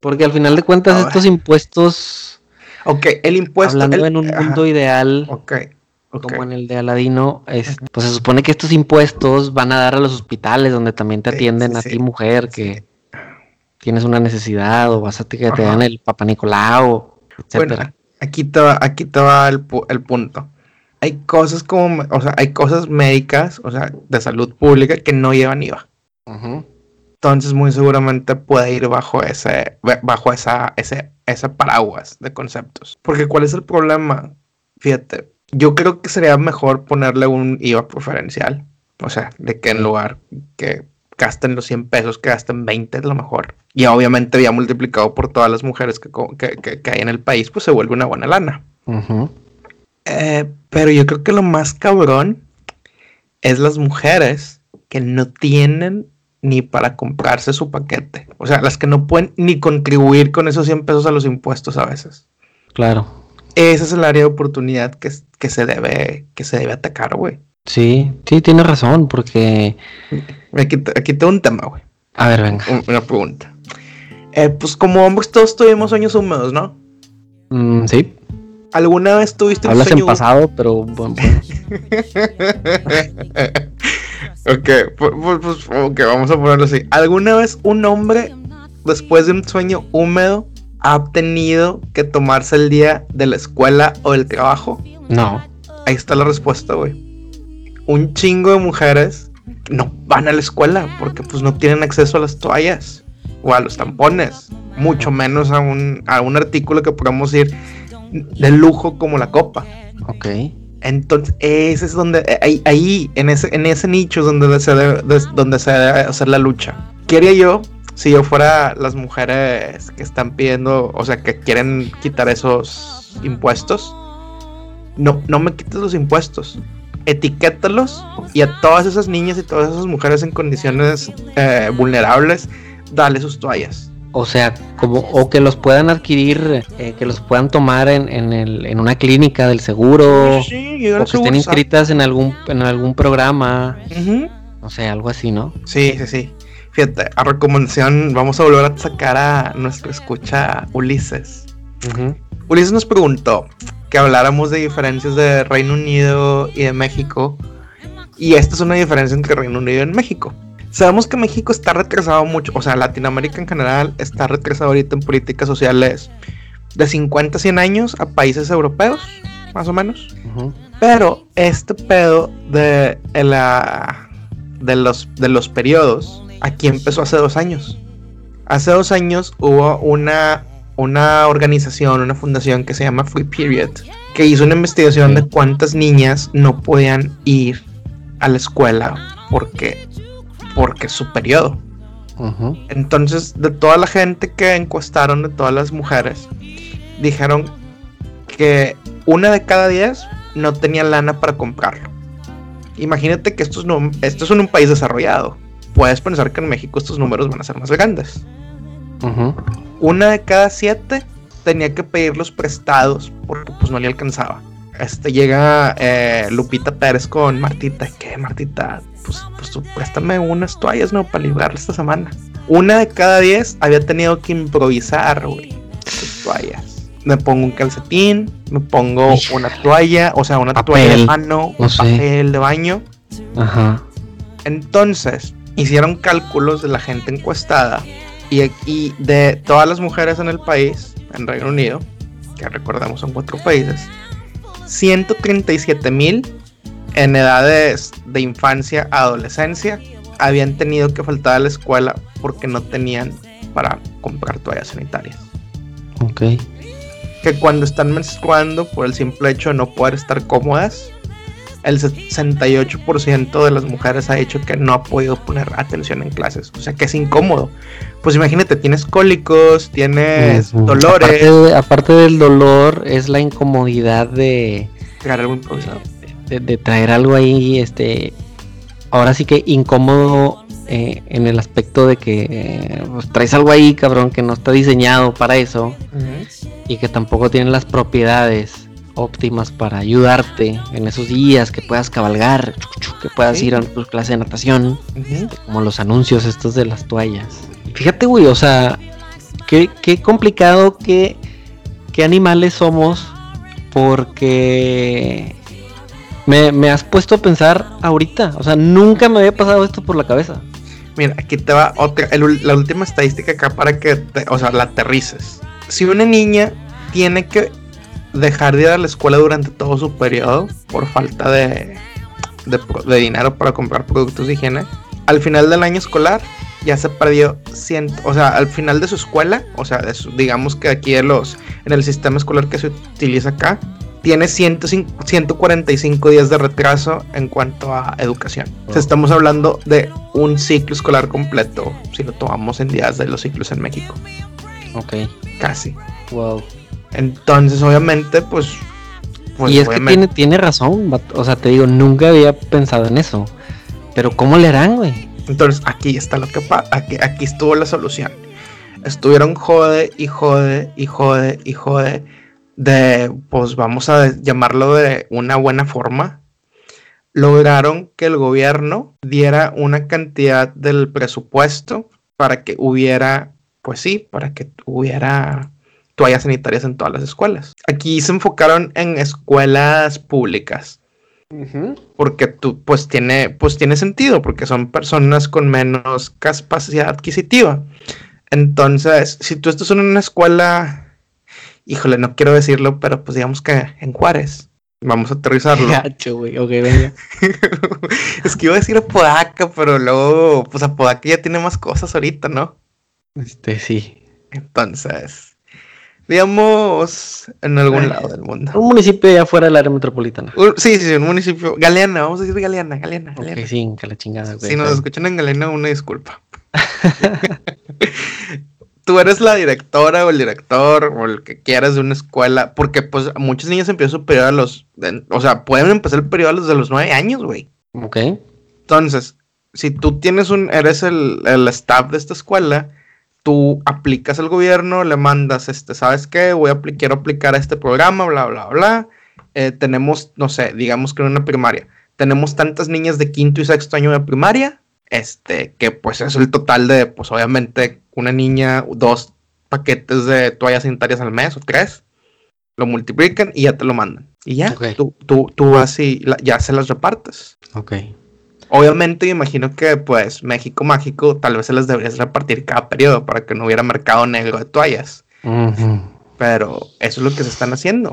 Porque al final de cuentas estos impuestos. Ok, el impuesto. Hablando en un mundo ideal. Como en el de Aladino, es, pues se supone que estos impuestos van a dar a los hospitales donde también te atienden a ti, mujer, que tienes una necesidad o vas a que te dan el Papa Nicolau, etcétera. aquí te va, aquí te va el, punto. Hay cosas como, o sea, hay cosas médicas, o sea, de salud pública que no llevan IVA. Entonces, muy seguramente puede ir bajo ese, bajo esa, ese, ese paraguas de conceptos. Porque, ¿cuál es el problema? Fíjate, yo creo que sería mejor ponerle un IVA preferencial. O sea, de que en lugar que gasten los 100 pesos, que gasten 20 es lo mejor. Y obviamente ya multiplicado por todas las mujeres que, hay en el país, pues se vuelve una buena lana. Eh, pero yo creo que lo más cabrón es las mujeres que no tienen ni para comprarse su paquete. O sea, las que no pueden ni contribuir con esos 100 pesos a los impuestos a veces. Claro. Ese es el área de oportunidad que, que se debe que se debe atacar, güey. Sí, sí, tiene razón, porque... Aquí, aquí tengo un tema, güey. A ver, venga. Una pregunta. Eh, pues como hombres todos tuvimos sueños húmedos, ¿no? Mm, sí. ¿Alguna vez tuviste un sueño en pasado, pero bueno. ok, pues, pues, ok, vamos a ponerlo así. ¿Alguna vez un hombre, después de un sueño húmedo, ha tenido que tomarse el día de la escuela o del trabajo? No. Ahí está la respuesta, güey. un chingo de mujeres no van a la escuela porque pues no tienen acceso a las toallas o a los tampones, mucho menos a un, a un artículo que podamos ir de lujo como la copa. Ok. Entonces, ese es donde, ahí, ahí en, ese, en ese nicho es donde se, debe, donde se debe hacer la lucha. Quería yo, si yo fuera las mujeres que están pidiendo, o sea, que quieren quitar esos impuestos, no, no me quites los impuestos etiquétalos y a todas esas niñas y todas esas mujeres en condiciones eh, vulnerables, dale sus toallas. O sea, como o que los puedan adquirir, eh, que los puedan tomar en, en, el, en una clínica del seguro, o que estén inscritas en algún, en algún programa, o sea, algo así, ¿no? Sí, sí, sí. Fíjate, a recomendación, vamos a volver a sacar a nuestro escucha Ulises. Ulises nos preguntó, que habláramos de diferencias de Reino Unido y de México. Y esta es una diferencia entre Reino Unido y México. Sabemos que México está retrasado mucho, o sea, Latinoamérica en general está retrasado ahorita en políticas sociales de 50 a 100 años a países europeos, más o menos. Pero este pedo de, la, de, los, de los periodos, aquí empezó hace dos años. Hace dos años hubo una una organización, una fundación que se llama Free Period, que hizo una investigación de cuántas niñas no podían ir a la escuela porque, porque su periodo. Entonces, de toda la gente que encuestaron, de todas las mujeres, dijeron que una de cada diez no tenía lana para comprarlo. Imagínate que esto es, esto es en un país desarrollado. Puedes pensar que en México estos números van a ser más grandes una de cada siete tenía que pedirlos prestados porque pues no le alcanzaba. Este llega eh, Lupita Pérez con Martita. ¿Qué, Martita? Pues, pues tú préstame unas toallas, ¿no? Para librarle esta semana. Una de cada diez había tenido que improvisar, güey. toallas. Me pongo un calcetín, me pongo una toalla, o sea, una toalla de mano, un papel de baño. Ajá. Entonces, hicieron cálculos de la gente encuestada y, de todas las mujeres en el país, en Reino Unido, que recordamos son cuatro países, 137 mil en edades de infancia a adolescencia habían tenido que faltar a la escuela porque no tenían para comprar toallas sanitarias. Ok. Que cuando están menstruando, por el simple hecho de no poder estar cómodas, el 68% de las mujeres ha dicho que no ha podido poner atención en clases. O sea que es incómodo. Pues imagínate, tienes cólicos, tienes dolores. Aparte, del dolor, es la incomodidad de traer algo improvisado. De, traer algo ahí, este. Ahora sí que incómodo eh, en el aspecto de que eh, pues, traes algo ahí, cabrón, que no está diseñado para eso y que tampoco tiene las propiedades óptimas para ayudarte en esos días, que puedas cabalgar, que puedas ir a tu clase de natación, este, como los anuncios estos de las toallas. Fíjate, güey, o sea, qué, qué complicado, qué, qué animales somos, porque me, me, has puesto a pensar ahorita, o sea, nunca me había pasado esto por la cabeza. Mira, aquí te va otra, la última estadística acá para que, o sea, la aterrices. Si una niña tiene que dejar de ir a la escuela durante todo su periodo por falta de, de, dinero para comprar productos de higiene. Al final del año escolar ya se perdió 100, o sea, al final de su escuela, o sea, digamos que aquí en, los, en el sistema escolar que se utiliza acá, tiene 145 días de retraso en cuanto a educación. O sea, estamos hablando de un ciclo escolar completo, si lo tomamos en días de los ciclos en México. Ok. Casi. Wow. Entonces, obviamente, pues. pues y es que tiene, tiene razón. O sea, te digo, nunca había pensado en eso. Pero, ¿cómo le harán, güey? Entonces, aquí está lo que pasa. Aquí, aquí estuvo la solución. Estuvieron jode y jode y jode y jode. De, pues vamos a llamarlo de una buena forma. Lograron que el gobierno diera una cantidad del presupuesto para que hubiera, pues sí, para que hubiera toallas sanitarias en todas las escuelas. Aquí se enfocaron en escuelas públicas. Porque tú, pues tiene, pues tiene sentido, porque son personas con menos capacidad adquisitiva. Entonces, si tú estás en una escuela, híjole, no quiero decirlo, pero pues digamos que en Juárez, Vamos a aterrizarlo. Gacho, güey. Ok, venga. es que iba a decir Apodaca, pero luego, pues Apodaca ya tiene más cosas ahorita, ¿no? Este, sí. Entonces, digamos, en algún lado del mundo. Un municipio allá fuera del área metropolitana. Sí, sí, sí, un municipio. Galeana, vamos a decir Galeana, Galeana, Galeana. Ok, sí, que la chingada, güey. Si nos escuchan en Galena, una disculpa. Tú eres la directora o el director o el que quieras de una escuela, porque pues muchos niños empiezan su periodo a los, de- o sea, pueden empezar el periodo a los de los nueve años, güey. Ok. Entonces, si tú tienes un, eres el, el staff de esta escuela, tú aplicas al gobierno, le mandas, este, ¿sabes qué? Voy a quiero aplicar a este programa, bla, bla, bla. Eh, tenemos, no sé, digamos que en una primaria, tenemos tantas niñas de quinto y sexto año de primaria, este, que pues es el total de, pues obviamente, una niña, dos paquetes de toallas sanitarias al mes o tres, lo multiplican y ya te lo mandan. Y ya, tú, tú, tú vas y la- ya se las repartes. Ok. Obviamente, imagino que, pues, México Mágico tal vez se las deberías repartir cada periodo para que no hubiera mercado negro de toallas. Pero eso es lo que se están haciendo.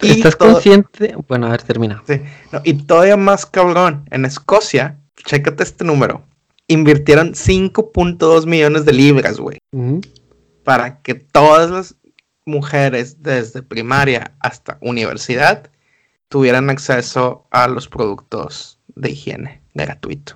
Y ¿Estás todo- consciente? Bueno, a ver, termina. sí, no, y todavía más cabrón, en Escocia, chécate este número, invirtieron 5.2 millones de libras, güey, para que todas las mujeres desde primaria hasta universidad tuvieran acceso a los productos de higiene gratuito.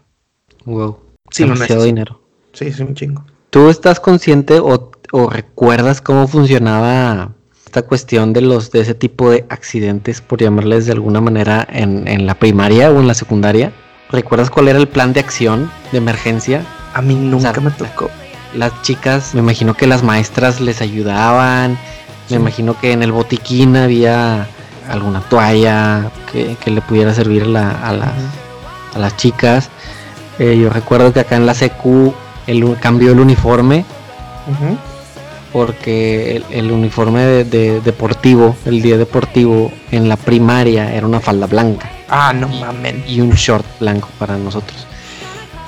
Wow. Sí, Demasiado dinero. Sí, sí, un chingo. ¿Tú estás consciente o, o recuerdas cómo funcionaba esta cuestión de los de ese tipo de accidentes, por llamarles de alguna manera, en, en la primaria o en la secundaria? ¿Recuerdas cuál era el plan de acción de emergencia? A mí nunca sea, me tocó. Las chicas, me imagino que las maestras les ayudaban, Sí. me imagino que en el botiquín había alguna toalla que, que le pudiera servir a, la- a las, a las chicas. Eh, yo recuerdo que acá en la CQ el, cambió el uniforme porque el, el uniforme de, de- deportivo, el día deportivo en la primaria era una falda blanca Ah, no y un short blanco para nosotros.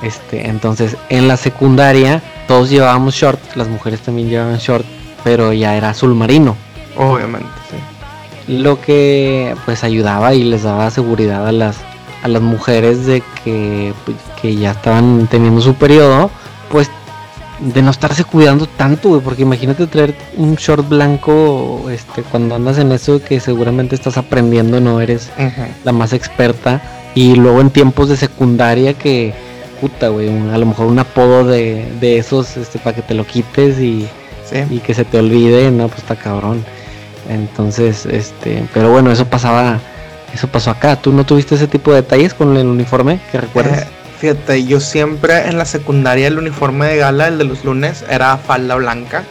Este, entonces en la secundaria todos llevábamos short, las mujeres también llevaban short, pero ya era azul marino, Obviamente, sí. lo que pues ayudaba y les daba seguridad a las a las mujeres de que, pues, que ya estaban teniendo su periodo, pues de no estarse cuidando tanto, güey, porque imagínate traer un short blanco este cuando andas en eso que seguramente estás aprendiendo, no eres la más experta y luego en tiempos de secundaria que puta, güey, un- a lo mejor un apodo de, de esos este para que te lo quites y Sí. y que se te olvide, no, pues está cabrón. Entonces, este, pero bueno, eso pasaba, eso pasó acá. ¿Tú no tuviste ese tipo de detalles con el uniforme que recuerdas? Eh, fíjate, yo siempre en la secundaria el uniforme de gala, el de los lunes, era falda blanca.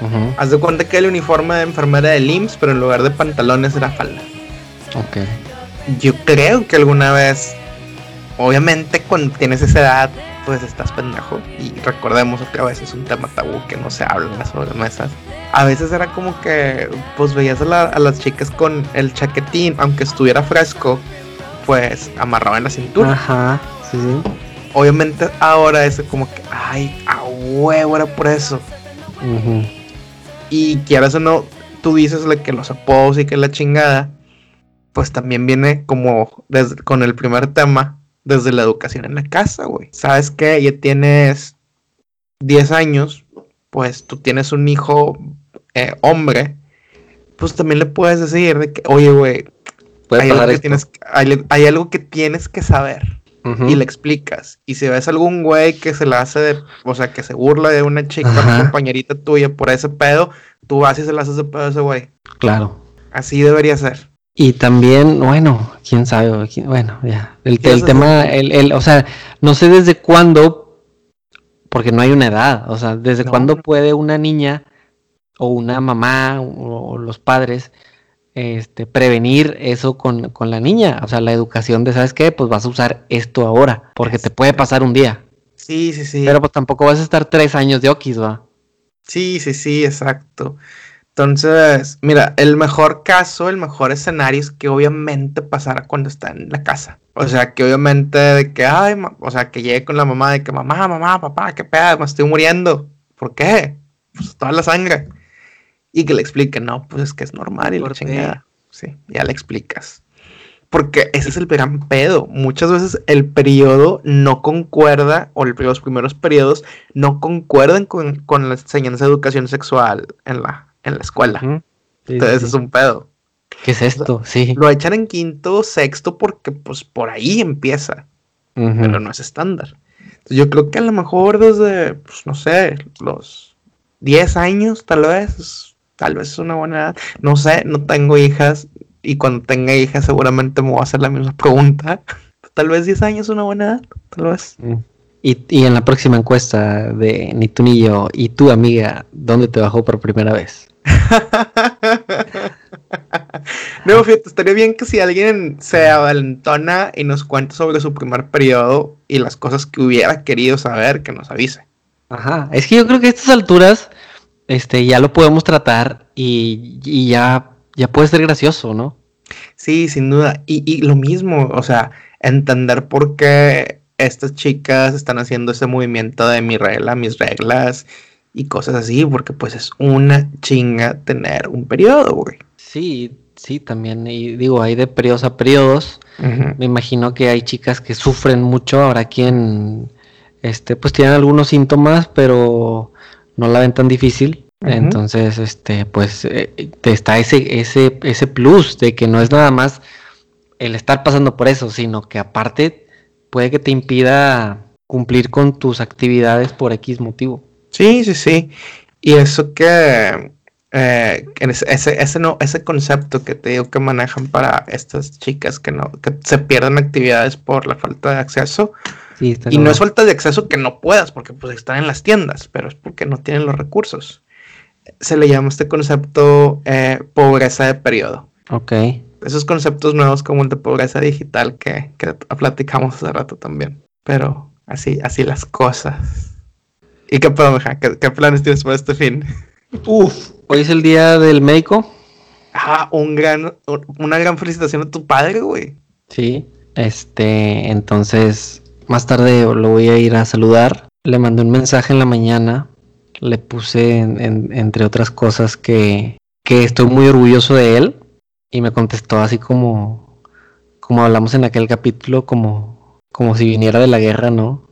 Ujú, Haz de cuenta que el uniforme de enfermera del IMSS, pero en lugar de pantalones era falda. Ok. Yo creo que alguna vez, obviamente cuando tienes esa edad, pues estás pendejo. Y recordemos otra vez, es un tema tabú que no se habla en las sobremesas. A veces era como que, pues veías a, la- a las chicas con el chaquetín, aunque estuviera fresco, pues amarrado en la cintura. Ajá, sí. Obviamente ahora es como que, ay, a huevo era por eso. Ujú, Y quieras o no, tú dices que los apodos y que la chingada, pues también viene como desde, con el primer tema, desde la educación en la casa, güey. Sabes que ya tienes 10 años, pues tú tienes un hijo eh, hombre, pues también le puedes decir de que, oye, güey, hay, algo que tienes, hay, hay algo que tienes que saber y le explicas. Y si ves algún güey que se la hace de, o sea, que se burla de una chica, Ajá. una compañerita tuya por ese pedo, tú vas y se la haces de pedo a ese güey. Claro. Así debería ser. Y también, bueno, quién sabe, bueno, ya. El, ¿Qué el vas a tema, el, el, o sea, no sé desde cuándo, porque no hay una edad, o sea, desde No, cuándo puede una niña o una mamá o, o los padres este, prevenir eso con, con la niña, o sea, la educación de, ¿sabes qué? Pues vas a usar esto ahora, porque te puede pasar un día, Sí, sí, sí. pero pues tampoco vas a estar tres años de okis, va. Sí, sí, sí, exacto. Entonces, mira, el mejor caso, el mejor escenario es que obviamente pasara cuando está en la casa. O sea, que obviamente de que, ay, o sea, que llegue con la mamá de que, mamá, mamá, papá, qué pedo, me estoy muriendo. ¿Por qué? Pues toda la sangre. Y que le explique, no, pues es que es normal y la chingada. Sí, ya le explicas. Porque ese es el gran pedo. Muchas veces el periodo no concuerda, o los primeros periodos no concuerdan con, con la enseñanza de educación sexual en la, en la escuela. Entonces es un pedo. ¿Qué es esto? sí. Lo echan en quinto, sexto, porque pues por ahí empieza. Pero no es estándar. yo creo que a lo mejor desde, pues no sé, los 10 años, tal vez, tal vez es una buena edad. No sé, no tengo hijas, y cuando tenga hijas seguramente me voy a hacer la misma pregunta. Tal vez 10 años es una buena edad, tal vez. Y, y, en la próxima encuesta de Ni tú ni yo y tu amiga, ¿dónde te bajó por primera vez? no, fíjate, estaría bien que si alguien se avalentona y nos cuenta sobre su primer periodo y las cosas que hubiera querido saber, que nos avise. Ajá, es que yo creo que a estas alturas este, ya lo podemos tratar y, y ya ya puede ser gracioso, ¿no? Sí, sin duda. Y, lo mismo, o sea, entender por qué estas chicas están haciendo ese movimiento de mi regla, mis reglas y cosas así, porque pues es una chinga tener un periodo, güey. Sí, sí, también, y digo, hay de periodos a periodos. Me imagino que hay chicas que sufren mucho, ahora quien, este, pues tienen algunos síntomas, pero no la ven tan difícil. Entonces, este, pues eh, te está ese, ese, ese plus de que no es nada más el estar pasando por eso, sino que aparte puede que te impida cumplir con tus actividades por X motivo. Sí, sí, sí. Y eso que eh, ese, ese, no, ese concepto que te digo que manejan para estas chicas que no, que se pierden actividades por la falta de acceso. y no es falta de acceso que no puedas, porque pues están en las tiendas, pero es porque no tienen los recursos se le llama este concepto eh, pobreza de periodo. Ok. Esos conceptos nuevos como el de pobreza digital que, que platicamos hace rato también. Pero así, así las cosas. ¿Y qué, ¿Qué, ¿Qué, planes tienes para este fin? Uf, hoy es el día del médico. Ah, un gran, una gran felicitación a tu padre, güey. Sí, este, entonces, más tarde lo voy a ir a saludar. Le mandé un mensaje en la mañana le puse, entre otras cosas, que, estoy muy orgulloso de él. Y me contestó así como, como hablamos en aquel capítulo, como, como si viniera de la guerra, ¿no?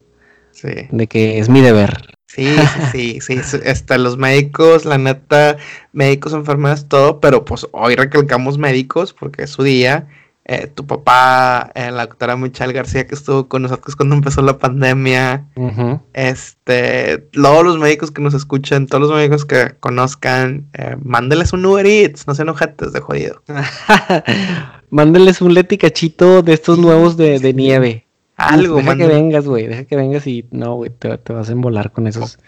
Sí. De que es mi deber. Sí, sí, sí, sí. Hasta los médicos, la neta, médicos, enfermeras, todo, pero pues hoy recalcamos médicos porque es su día eh, tu papá, eh, la doctora Michelle García, que estuvo con nosotros cuando empezó la pandemia, este, todos los médicos que nos escuchen, todos los médicos que conozcan, eh, mándeles un Uber Eats, no sean ojetes de jodido. mándeles un leticachito de estos nuevos de, nieve. Algo, deja que vengas, güey, deja que vengas y no, güey, te, vas a embolar con esos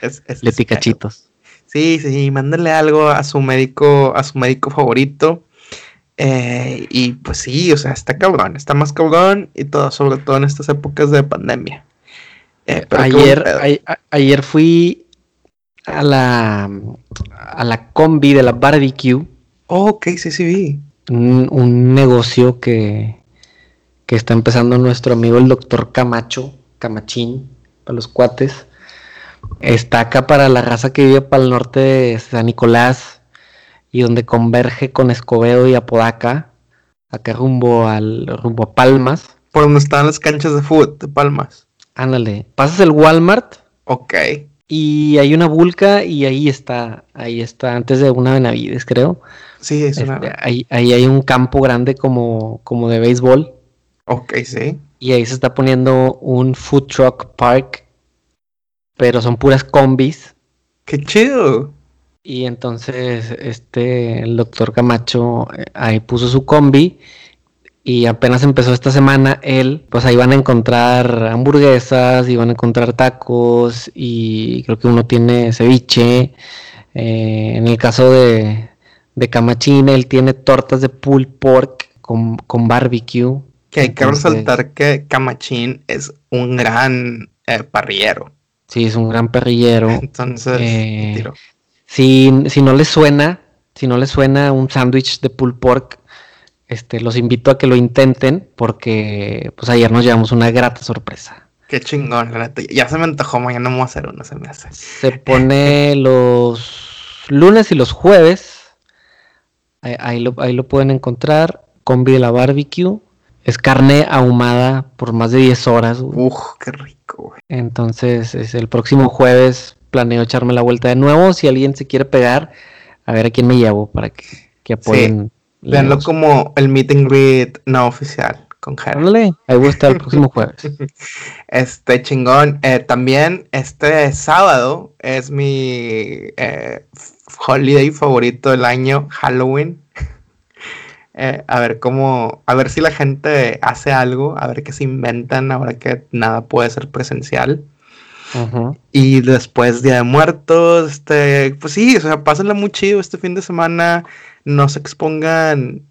leticachitos. Sí, sí, mándenle algo a su médico, a su médico favorito. Eh, y pues sí, o sea, está cabrón, está más cabrón y todo, sobre todo en estas épocas de pandemia. Eh, ayer, ayer fui a la, a la combi de la barbecue. Oh, ok, sí, sí vi. Un, negocio que, que está empezando nuestro amigo el doctor Camacho, Camachín, para los cuates. Está acá para la raza que vive para el norte de San Nicolás, y donde converge con Escobedo y Apodaca, acá rumbo al rumbo a Palmas. Por donde están las canchas de fútbol de Palmas. Ándale, pasas el Walmart. Ok. Y hay una vulca y ahí está, ahí está, antes de una Benavides, creo. Sí, es una... Este, ahí, ahí, hay un campo grande como, como de béisbol. Ok, sí. Y ahí se está poniendo un food truck park, pero son puras combis. ¡Qué chido! Y entonces este el doctor Camacho eh, ahí puso su combi y apenas empezó esta semana él, pues ahí van a encontrar hamburguesas, y van a encontrar tacos y creo que uno tiene ceviche. Eh, en el caso de, de Camachín, él tiene tortas de pulled pork con, barbecue. Que hay que resaltar que Camachín es un gran eh, parrillero. Sí, es un gran parrillero. Entonces, si, no les suena, si no les suena un sándwich de pulled pork, este, los invito a que lo intenten porque pues ayer nos llevamos una grata sorpresa. Qué chingón, la neta. Ya se me antojó, mañana vamos a hacer uno, se me hace. Se pone los lunes y los jueves. Ahí, lo, ahí lo pueden encontrar. Combi de la barbecue. es carne ahumada por más de 10 horas. Uf, qué rico, güey. Entonces, es el próximo jueves planeo echarme la vuelta de nuevo. Si alguien se quiere pegar, a ver a quién me llevo para que, que apoyen. Sí, Veanlo como el meet and greet no oficial con Ándale, ahí voy a estar el próximo jueves. Este chingón. Eh, también este sábado es mi eh, holiday favorito del año, Halloween. Eh, a ver cómo, a ver si la gente hace algo, a ver qué se inventan ahora que nada puede ser presencial. Y después Día de Muertos, este, pues sí, o sea, pásenla muy chido este fin de semana, no se expongan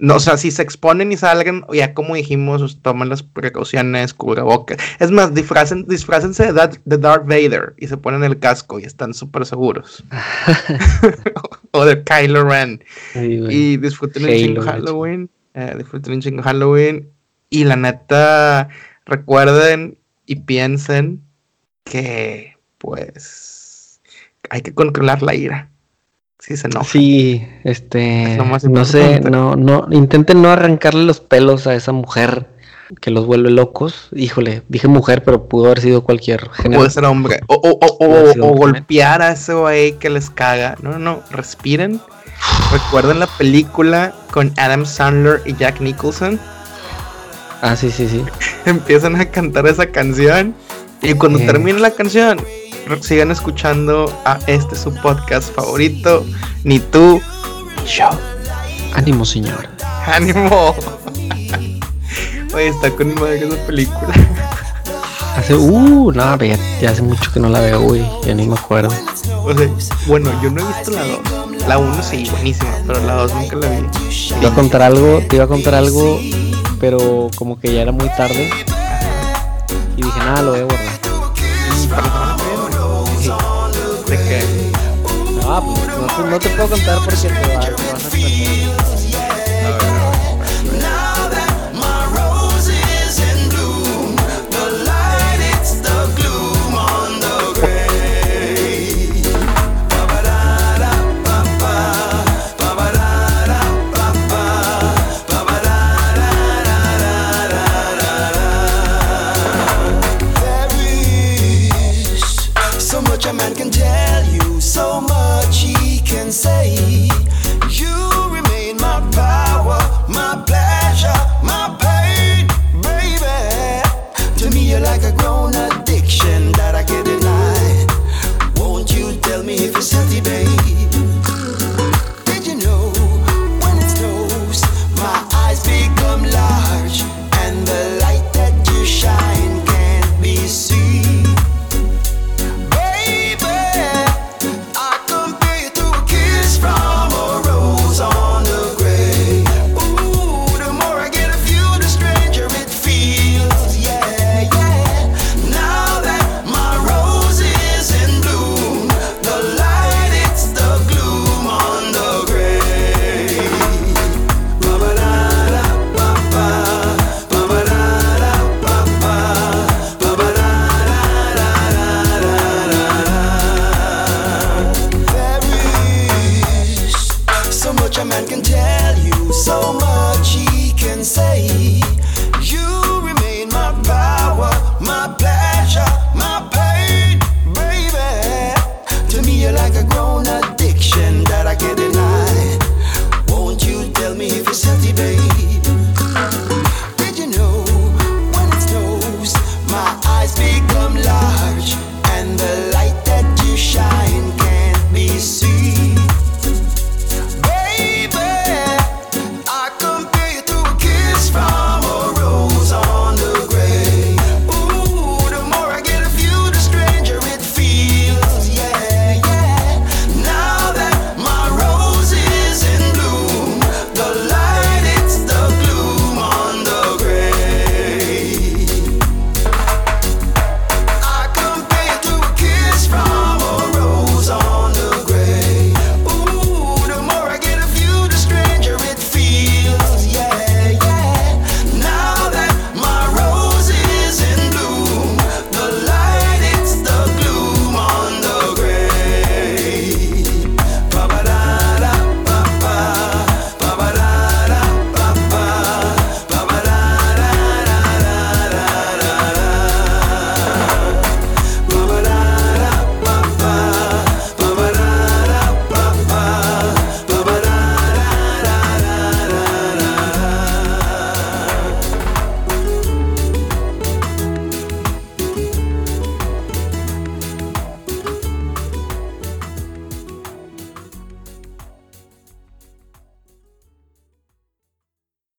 no, o sea, si se exponen y salgan, ya como dijimos, pues, tomen las precauciones, cubrebocas. Es más, disfracen, disfrácense de, de, Darth Vader y se ponen el casco y están súper seguros. o de Kylo Ren. y disfruten un chingo Halloween. Eh, disfruten un chingo Halloween. Y la neta, recuerden y piensen que, pues, hay que controlar la ira. Sí, se enoja. Sí, este. No sé, no, no. Intenten no arrancarle los pelos a esa mujer que los vuelve locos. Híjole, dije mujer, pero pudo haber sido cualquier género. Puede ser hombre. O, o, o, o golpear a ese güey que les caga. No, no, respiren. Recuerden la película con Adam Sandler y Jack Nicholson. Ah, sí, sí, sí. Empiezan a cantar esa canción. Y cuando termine la canción, sigan escuchando a este su podcast favorito, ni tú yo. Ánimo, señor. Ánimo. Oye, está con madre esa película. Hace, uh, no, ya, ya, hace mucho que no la veo, güey, ya ni me acuerdo. O sea, bueno, yo no he visto la 2. La 1 sí, buenísima, pero la 2 nunca la vi. Te iba a contar algo, te iba a contar algo, pero como que ya era muy tarde. Y dije, nada, lo voy a guardar. Ah, pues no, te puedo contar porque te, va,